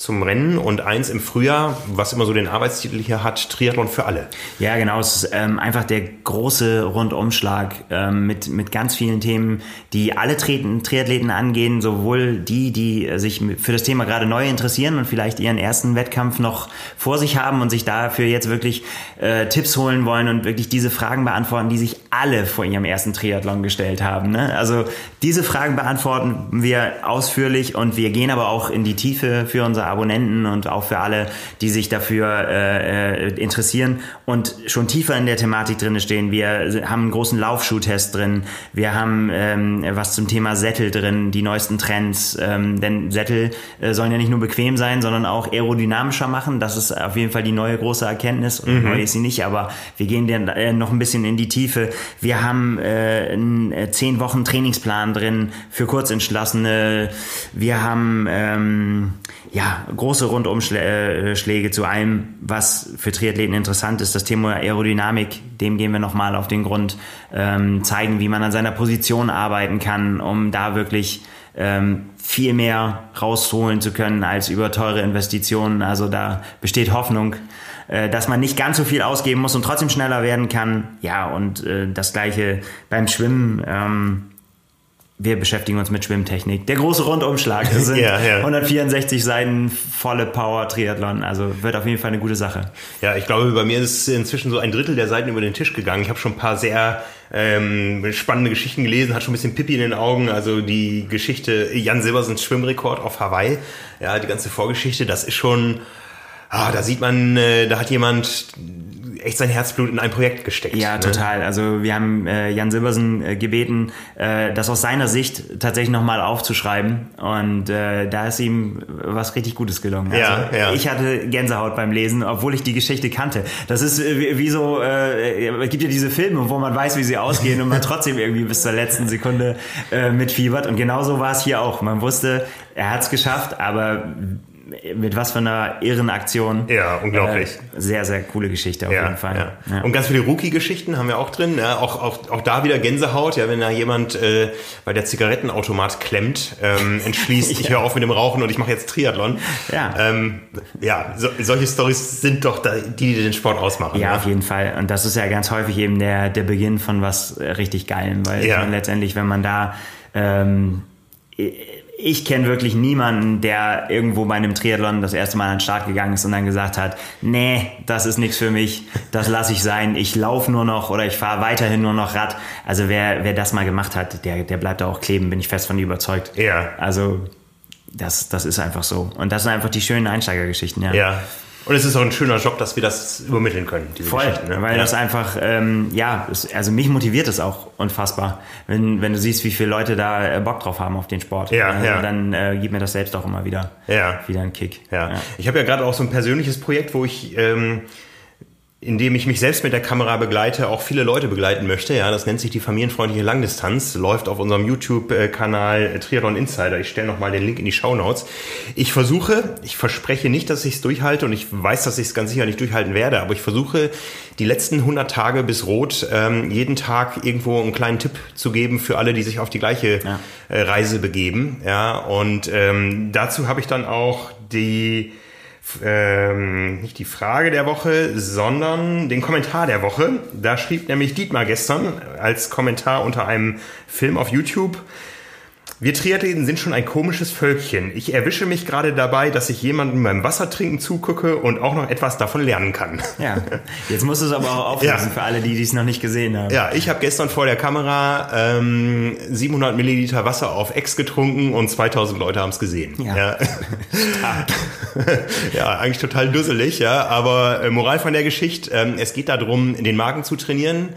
zum Rennen und eins im Frühjahr, was immer so den Arbeitstitel hier hat, Triathlon für alle. Ja, genau. Es ist ähm, einfach der große Rundumschlag ähm, mit, mit ganz vielen Themen, die alle Triathleten angehen, sowohl die, die sich für das Thema gerade neu interessieren und vielleicht ihren ersten Wettkampf noch vor sich haben und sich dafür jetzt wirklich äh, Tipps holen wollen und wirklich diese Fragen beantworten, die sich alle vor ihrem ersten Triathlon gestellt haben. Ne? Also diese Fragen beantworten wir ausführlich und wir gehen aber auch in die Tiefe für unser Abonnenten und auch für alle, die sich dafür äh, äh, interessieren und schon tiefer in der Thematik drin stehen. Wir haben einen großen Laufschuhtest drin. Wir haben ähm, was zum Thema Sättel drin, die neuesten Trends. Ähm, denn Sättel äh, sollen ja nicht nur bequem sein, sondern auch aerodynamischer machen. Das ist auf jeden Fall die neue große Erkenntnis. Mhm. Neu ist sie nicht, aber wir gehen dann äh, noch ein bisschen in die Tiefe. Wir haben äh, einen äh, zehn Wochen Trainingsplan drin für Kurzentschlossene. Wir haben ähm, ja, große Rundumschläge zu einem, was für Triathleten interessant ist. Das Thema Aerodynamik, dem gehen wir nochmal auf den Grund, ähm, zeigen, wie man an seiner Position arbeiten kann, um da wirklich ähm, viel mehr rausholen zu können als über teure Investitionen. Also da besteht Hoffnung, äh, dass man nicht ganz so viel ausgeben muss und trotzdem schneller werden kann. Ja, und äh, das gleiche beim Schwimmen. Ähm, wir beschäftigen uns mit Schwimmtechnik. Der große Rundumschlag. Es sind ja, ja. 164 Seiten volle Power Triathlon. Also wird auf jeden Fall eine gute Sache. Ja, ich glaube, bei mir ist inzwischen so ein Drittel der Seiten über den Tisch gegangen. Ich habe schon ein paar sehr ähm, spannende Geschichten gelesen, hat schon ein bisschen Pippi in den Augen. Also die Geschichte Jan Silbersens Schwimmrekord auf Hawaii. Ja, die ganze Vorgeschichte, das ist schon, ah, da sieht man, äh, da hat jemand echt sein Herzblut in ein Projekt gesteckt. Ja, ne? total. Also wir haben äh, Jan Silbersen äh, gebeten, äh, das aus seiner Sicht tatsächlich nochmal aufzuschreiben. Und äh, da ist ihm was richtig Gutes gelungen. Also, ja, ja. Ich hatte Gänsehaut beim Lesen, obwohl ich die Geschichte kannte. Das ist äh, wie, wie so, äh, es gibt ja diese Filme, wo man weiß, wie sie ausgehen und man trotzdem irgendwie bis zur letzten Sekunde äh, mitfiebert. Und genauso war es hier auch. Man wusste, er hat es geschafft, aber mit was für einer Ehrenaktion. Ja, unglaublich. Äh, sehr, sehr coole Geschichte auf ja, jeden Fall. Ja. Ja. Und ganz viele Rookie-Geschichten haben wir auch drin. Ja, auch, auch, auch da wieder Gänsehaut, ja, wenn da jemand äh, bei der Zigarettenautomat klemmt, ähm, entschließt, ich höre auf mit dem Rauchen und ich mache jetzt Triathlon. Ja, ähm, ja so, solche Stories sind doch da, die, die den Sport ausmachen. Ja, auf jeden Fall. Und das ist ja ganz häufig eben der, der Beginn von was richtig Geilem, weil letztendlich, wenn man da ähm, ich kenne wirklich niemanden, der irgendwo bei einem Triathlon das erste Mal an den Start gegangen ist und dann gesagt hat, nee, das ist nichts für mich, das lasse ich sein, ich laufe nur noch oder ich fahre weiterhin nur noch Rad. Also wer, wer das mal gemacht hat, der, der bleibt da auch kleben, bin ich fest von überzeugt. Ja. Also das, das ist einfach so. Und das sind einfach die schönen Einsteigergeschichten, ja. Ja. Und es ist auch ein schöner Job, dass wir das übermitteln können. Voll, ne? weil ja. das einfach, ähm, ja, es, also mich motiviert es auch unfassbar, wenn, wenn du siehst, wie viele Leute da äh, Bock drauf haben auf den Sport. Ja, also ja. Dann äh, gibt mir das selbst auch immer wieder, ja. wieder einen Kick. Ja. ja. Ich habe ja gerade auch so ein persönliches Projekt, wo ich ähm, indem ich mich selbst mit der Kamera begleite, auch viele Leute begleiten möchte. Ja, das nennt sich die familienfreundliche Langdistanz, läuft auf unserem YouTube-Kanal Triathlon Insider. Ich stelle nochmal den Link in die Show Notes. Ich versuche, ich verspreche nicht, dass ich es durchhalte und ich weiß, dass ich es ganz sicher nicht durchhalten werde, aber ich versuche, die letzten 100 Tage bis Rot ähm, jeden Tag irgendwo einen kleinen Tipp zu geben für alle, die sich auf die gleiche ja. äh, Reise begeben. Ja, und ähm, dazu habe ich dann auch die ähm, nicht die Frage der Woche, sondern den Kommentar der Woche. Da schrieb nämlich Dietmar gestern als Kommentar unter einem Film auf YouTube. Wir Triathleten sind schon ein komisches Völkchen. Ich erwische mich gerade dabei, dass ich jemandem beim Wassertrinken zugucke und auch noch etwas davon lernen kann. Ja, jetzt musst du es aber auch auflösen ja. für alle, die dies noch nicht gesehen haben. Ja, ich habe gestern vor der Kamera ähm, 700 Milliliter Wasser auf Ex getrunken und 2000 Leute haben es gesehen. Ja. Ja. ja. eigentlich total dusselig, ja. Aber äh, Moral von der Geschichte, ähm, es geht darum, den Magen zu trainieren.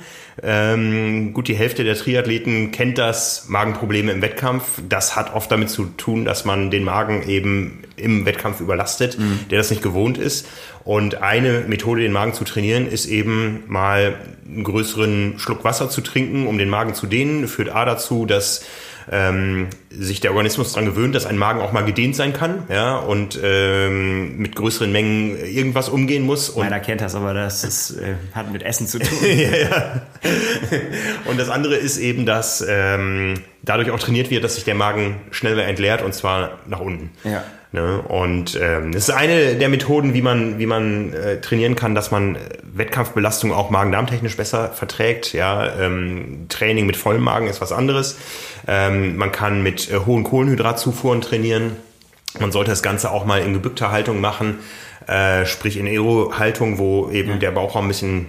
Ähm, gut, die Hälfte der Triathleten kennt das, Magenprobleme im Wettkampf. Das hat oft damit zu tun, dass man den Magen eben im Wettkampf überlastet, mhm. der das nicht gewohnt ist. Und eine Methode, den Magen zu trainieren, ist eben mal einen größeren Schluck Wasser zu trinken, um den Magen zu dehnen. Führt A dazu, dass ähm, sich der Organismus daran gewöhnt, dass ein Magen auch mal gedehnt sein kann, ja, und ähm, mit größeren Mengen irgendwas umgehen muss. Und Meiner kennt das, aber das ist, äh, hat mit Essen zu tun. ja, ja. Und das andere ist eben, dass ähm, dadurch auch trainiert wird, dass sich der Magen schneller entleert und zwar nach unten. Ja. Ne? Und ähm, das ist eine der Methoden, wie man, wie man äh, trainieren kann, dass man Wettkampfbelastung auch magen-darm-technisch besser verträgt. Ja, ähm, Training mit vollem Magen ist was anderes. Ähm, man kann mit äh, hohen Kohlenhydratzufuhren trainieren. Man sollte das Ganze auch mal in gebückter Haltung machen, äh, sprich in Aero-Haltung, wo eben ja. der Bauchraum ein bisschen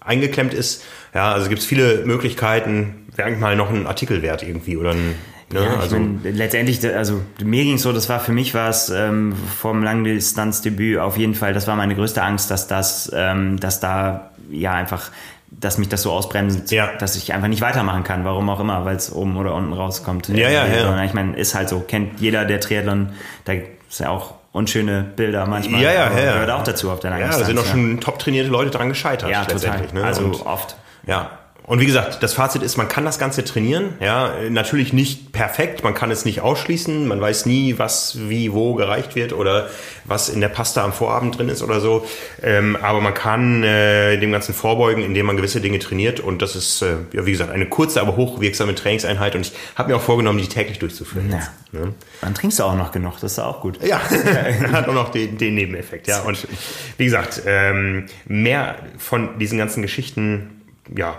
eingeklemmt ist. Ja, also gibt es viele Möglichkeiten. Wäre eigentlich mal noch ein Artikel wert irgendwie oder ein Ne? Ja, also, mein, letztendlich, also mir ging es so, das war für mich war es ähm, vom Langdistanzdebüt auf jeden Fall, das war meine größte Angst, dass das, ähm, dass da ja einfach dass mich das so ausbremst, ja. dass ich einfach nicht weitermachen kann, warum auch immer, weil es oben oder unten rauskommt. Ja, ja, ja. Ich meine, ist halt so, kennt jeder der Triathlon, da ist ja auch unschöne Bilder manchmal. Ja, ja, ja. Gehört auch dazu auf der Langdistanz. Ja, da sind auch schon top trainierte Leute dran gescheitert. Ja, total. Ne? Also Und, oft. Ja, und wie gesagt, das Fazit ist, man kann das Ganze trainieren. Ja, natürlich nicht perfekt, man kann es nicht ausschließen. Man weiß nie, was wie wo gereicht wird oder was in der Pasta am Vorabend drin ist oder so. Ähm, aber man kann äh, dem Ganzen vorbeugen, indem man gewisse Dinge trainiert. Und das ist, äh, ja, wie gesagt, eine kurze, aber hochwirksame Trainingseinheit. Und ich habe mir auch vorgenommen, die täglich durchzuführen. Ja. Ne? Dann trinkst du auch noch genug, das ist auch gut. Ja, hat auch noch den, den Nebeneffekt. Ja, und wie gesagt, ähm, mehr von diesen ganzen Geschichten, ja,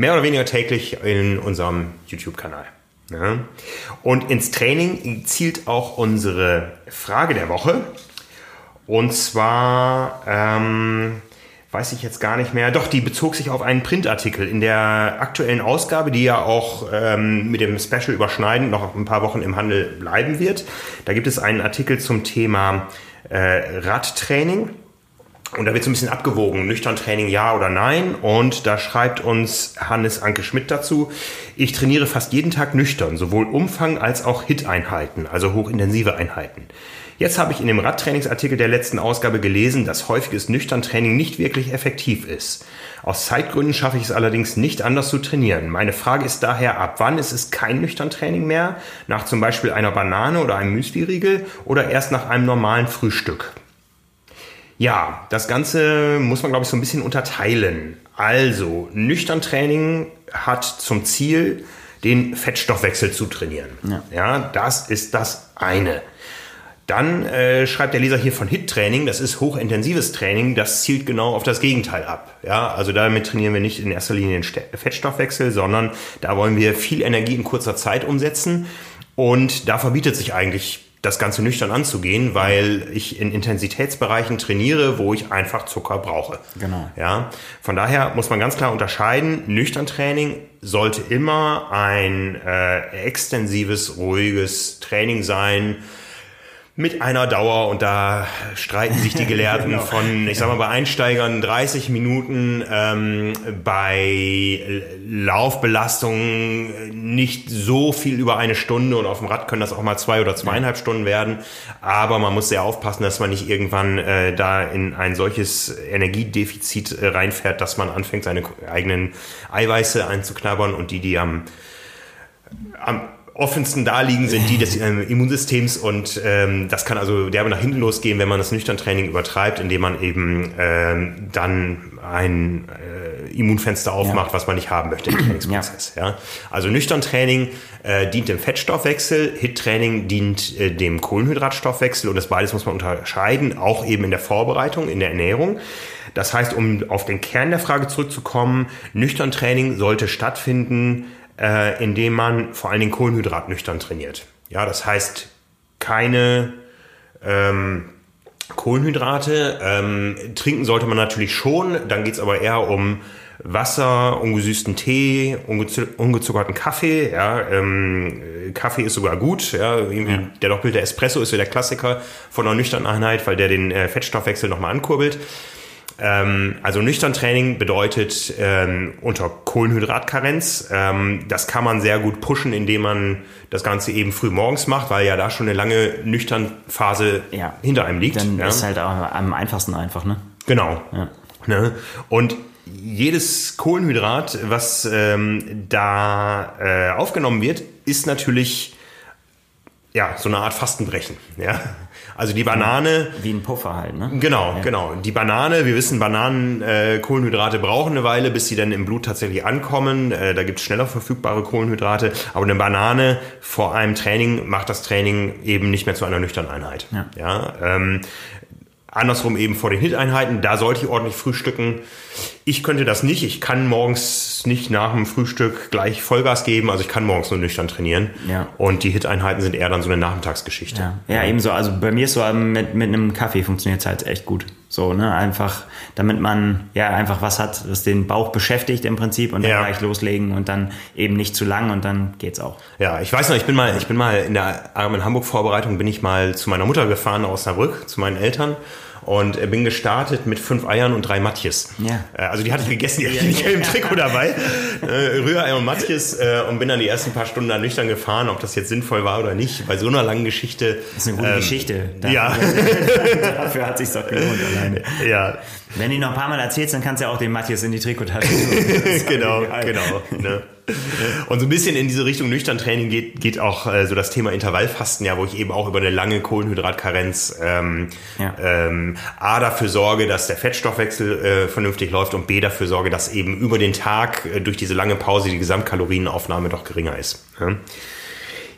mehr oder weniger täglich in unserem YouTube-Kanal. Ja. Und ins Training zielt auch unsere Frage der Woche. Und zwar, ähm, weiß ich jetzt gar nicht mehr, doch, die bezog sich auf einen Printartikel in der aktuellen Ausgabe, die ja auch ähm, mit dem Special überschneidend noch ein paar Wochen im Handel bleiben wird. Da gibt es einen Artikel zum Thema äh, Radtraining. Und da wird so ein bisschen abgewogen, nüchtern Training ja oder nein. Und da schreibt uns Hannes Anke Schmidt dazu, ich trainiere fast jeden Tag nüchtern, sowohl Umfang als auch HIT-Einheiten, also hochintensive Einheiten. Jetzt habe ich in dem Radtrainingsartikel der letzten Ausgabe gelesen, dass häufiges Nüchtern-Training nicht wirklich effektiv ist. Aus Zeitgründen schaffe ich es allerdings nicht anders zu trainieren. Meine Frage ist daher, ab wann ist es kein Nüchtern-Training mehr? Nach zum Beispiel einer Banane oder einem Müsli-Riegel oder erst nach einem normalen Frühstück? Ja, das Ganze muss man, glaube ich, so ein bisschen unterteilen. Also, nüchtern Training hat zum Ziel, den Fettstoffwechsel zu trainieren. Ja, ja das ist das eine. Dann äh, schreibt der Leser hier von HIT-Training, das ist hochintensives Training, das zielt genau auf das Gegenteil ab. Ja, also damit trainieren wir nicht in erster Linie den Fettstoffwechsel, sondern da wollen wir viel Energie in kurzer Zeit umsetzen. Und da verbietet sich eigentlich das Ganze nüchtern anzugehen, weil ich in Intensitätsbereichen trainiere, wo ich einfach Zucker brauche. Genau. Ja, von daher muss man ganz klar unterscheiden. Nüchtern Training sollte immer ein äh, extensives, ruhiges Training sein, mit einer Dauer und da streiten sich die Gelehrten genau. von, ich sag mal, bei Einsteigern 30 Minuten, ähm, bei Laufbelastungen nicht so viel über eine Stunde und auf dem Rad können das auch mal zwei oder zweieinhalb ja. Stunden werden, aber man muss sehr aufpassen, dass man nicht irgendwann äh, da in ein solches Energiedefizit äh, reinfährt, dass man anfängt, seine eigenen Eiweiße einzuknabbern und die, die am, am offensten da liegen, sind die des ähm, Immunsystems und ähm, das kann also derbe nach hinten losgehen, wenn man das Nüchtern-Training übertreibt, indem man eben ähm, dann ein äh, Immunfenster aufmacht, ja. was man nicht haben möchte im Trainingsprozess. Ja. ja. Also Nüchtern-Training äh, dient dem Fettstoffwechsel, Hit-Training dient äh, dem Kohlenhydratstoffwechsel und das beides muss man unterscheiden, auch eben in der Vorbereitung, in der Ernährung. Das heißt, um auf den Kern der Frage zurückzukommen, Nüchtern-Training sollte stattfinden, äh, indem man vor allen Dingen kohlenhydratnüchtern trainiert. Ja, das heißt keine ähm, Kohlenhydrate. Ähm, trinken sollte man natürlich schon, dann geht's aber eher um Wasser, ungesüßten Tee, ungezuckerten Kaffee. Ja, ähm, Kaffee ist sogar gut. Ja, ja. Der doppelte Espresso ist so der Klassiker von einer nüchternen Einheit, weil der den äh, Fettstoffwechsel nochmal ankurbelt. Ähm, also nüchtern Training bedeutet ähm, unter Kohlenhydratkarenz. Ähm, das kann man sehr gut pushen, indem man das Ganze eben früh morgens macht, weil ja da schon eine lange nüchtern Phase ja. hinter einem liegt. Dann ja. ist halt auch am einfachsten einfach, ne? Genau. Ja. Ne? Und jedes Kohlenhydrat, was ähm, da äh, aufgenommen wird, ist natürlich ja so eine Art Fastenbrechen. Ja, also die Banane. Wie ein Puffer halt, ne? Genau, ja. genau. Die Banane, wir wissen, Bananen, äh, Kohlenhydrate brauchen eine Weile, bis sie dann im Blut tatsächlich ankommen. Äh, da gibt es schneller verfügbare Kohlenhydrate. Aber eine Banane vor einem Training macht das Training eben nicht mehr zu einer nüchternen Einheit. Ja. ja ähm, Andersrum eben vor den Hit-Einheiten, da sollte ich ordentlich frühstücken. Ich könnte das nicht. Ich kann morgens nicht nach dem Frühstück gleich Vollgas geben. Also ich kann morgens nur nüchtern trainieren. Ja. Und die Hit-Einheiten sind eher dann so eine Nachmittagsgeschichte. Ja, ja ebenso. Also bei mir ist so mit, mit einem Kaffee funktioniert es halt echt gut. So, ne, einfach, damit man ja einfach was hat, was den Bauch beschäftigt im Prinzip und dann ja. gleich loslegen und dann eben nicht zu lang und dann geht's auch. Ja, ich weiß noch, ich bin mal, ich bin mal in der Arm in Hamburg Vorbereitung, bin ich mal zu meiner Mutter gefahren aus Osnabrück, zu meinen Eltern und bin gestartet mit fünf Eiern und drei Matjes. Ja. Äh, also die hatte ich gegessen, die hatte ich nicht im Trikot dabei. Äh, Rührei und Matjes äh, und bin dann die ersten paar Stunden da nüchtern gefahren, ob das jetzt sinnvoll war oder nicht. Bei so einer langen Geschichte. Das ist eine gute ähm, Geschichte. Dafür, ja. dafür hat sich's doch gelohnt alleine. Ja. Wenn du noch ein paar Mal erzählst, dann kannst du ja auch den Matthias in die Trikottasche Genau, genau. Ne? Und so ein bisschen in diese Richtung nüchtern Training geht, geht auch äh, so das Thema Intervallfasten, ja, wo ich eben auch über eine lange Kohlenhydratkarenz ähm, ja. ähm, A dafür sorge, dass der Fettstoffwechsel äh, vernünftig läuft und B dafür sorge, dass eben über den Tag äh, durch diese lange Pause die Gesamtkalorienaufnahme doch geringer ist. Ja?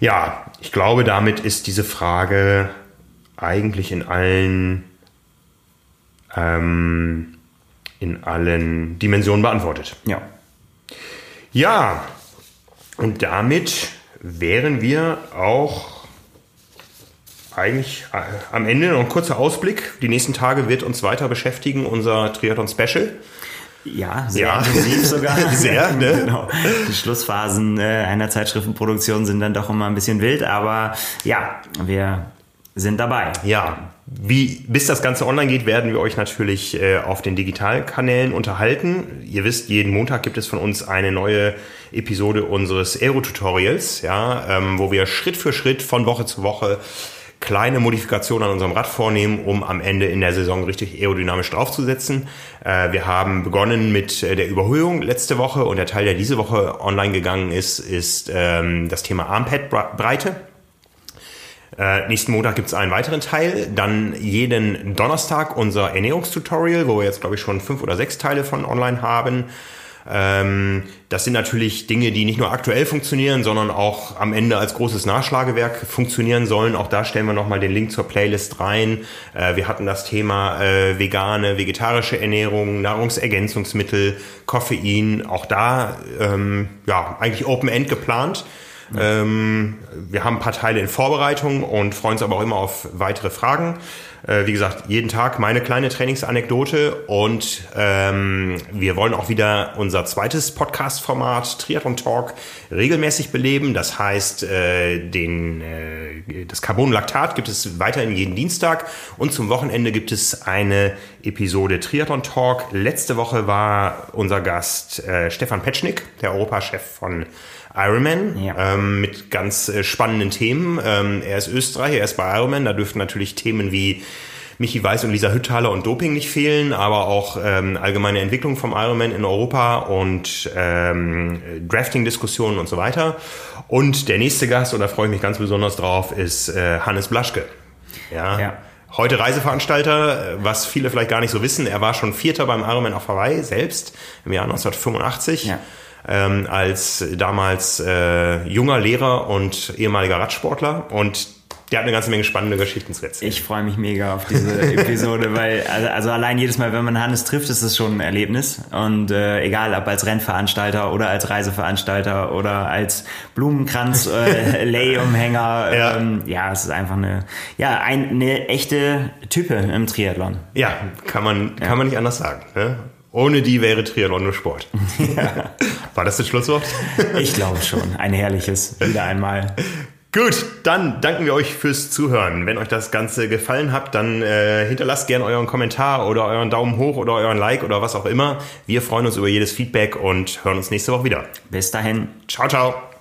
ja, ich glaube, damit ist diese Frage eigentlich in allen ähm, in allen Dimensionen beantwortet. Ja. Ja, und damit wären wir auch eigentlich äh, am Ende noch ein kurzer Ausblick. Die nächsten Tage wird uns weiter beschäftigen, unser Triathlon Special. Ja, sehr ja. intensiv sogar. sehr, ne? genau. Die Schlussphasen äh, einer Zeitschriftenproduktion sind dann doch immer ein bisschen wild, aber ja, wir sind dabei. Ja, wie, bis das Ganze online geht, werden wir euch natürlich äh, auf den Digitalkanälen unterhalten. Ihr wisst, jeden Montag gibt es von uns eine neue Episode unseres Aero-Tutorials, ja, ähm, wo wir Schritt für Schritt von Woche zu Woche kleine Modifikationen an unserem Rad vornehmen, um am Ende in der Saison richtig aerodynamisch draufzusetzen. Äh, wir haben begonnen mit äh, der Überhöhung letzte Woche und der Teil, der diese Woche online gegangen ist, ist ähm, das Thema Armpad-Breite. Äh, nächsten Montag gibt es einen weiteren Teil. Dann jeden Donnerstag unser Ernährungstutorial, wo wir jetzt, glaube ich, schon fünf oder sechs Teile von online haben. Ähm, das sind natürlich Dinge, die nicht nur aktuell funktionieren, sondern auch am Ende als großes Nachschlagewerk funktionieren sollen. Auch da stellen wir nochmal den Link zur Playlist rein. Äh, wir hatten das Thema äh, vegane, vegetarische Ernährung, Nahrungsergänzungsmittel, Koffein. Auch da ähm, ja eigentlich Open End geplant. Ähm, wir haben ein paar Teile in Vorbereitung und freuen uns aber auch immer auf weitere Fragen. Äh, wie gesagt, jeden Tag meine kleine Trainingsanekdote und ähm, wir wollen auch wieder unser zweites Podcast-Format Triathlon Talk regelmäßig beleben. Das heißt, äh, den, äh, das Carbonlaktat gibt es weiterhin jeden Dienstag und zum Wochenende gibt es eine Episode Triathlon Talk. Letzte Woche war unser Gast äh, Stefan Petschnik, der Europachef von Ironman ja. ähm, mit ganz äh, spannenden Themen. Ähm, er ist Österreicher, er ist bei Ironman. Da dürften natürlich Themen wie Michi Weiß und Lisa Hüttaler und Doping nicht fehlen, aber auch ähm, allgemeine Entwicklung vom Ironman in Europa und ähm, Drafting-Diskussionen und so weiter. Und der nächste Gast, und da freue ich mich ganz besonders drauf, ist äh, Hannes Blaschke. Ja. ja. Heute Reiseveranstalter, was viele vielleicht gar nicht so wissen. Er war schon Vierter beim Ironman auf Hawaii selbst im Jahr 1985. Ja ähm, als damals äh, junger Lehrer und ehemaliger Radsportler. Und der hat eine ganze Menge spannende Geschichten zu erzählen. Ich freue mich mega auf diese Episode, weil also, also, allein jedes Mal, wenn man Hannes trifft, ist es schon ein Erlebnis. Und äh, egal, ob als Rennveranstalter oder als Reiseveranstalter oder als Blumenkranz, äh, ja. Ähm, ja, es ist einfach eine, ja, ein, eine echte Type im Triathlon. Ja, kann man, kann ja. man nicht anders sagen. Ne? Ohne die wäre Triathlon nur Sport. Ja. War das das Schlusswort? Ich glaube schon. Ein herrliches, wieder einmal. Gut, dann danken wir euch fürs Zuhören. Wenn euch das Ganze gefallen hat, dann äh, hinterlasst gerne euren Kommentar oder euren Daumen hoch oder euren Like oder was auch immer. Wir freuen uns über jedes Feedback und hören uns nächste Woche wieder. Bis dahin. Ciao, ciao.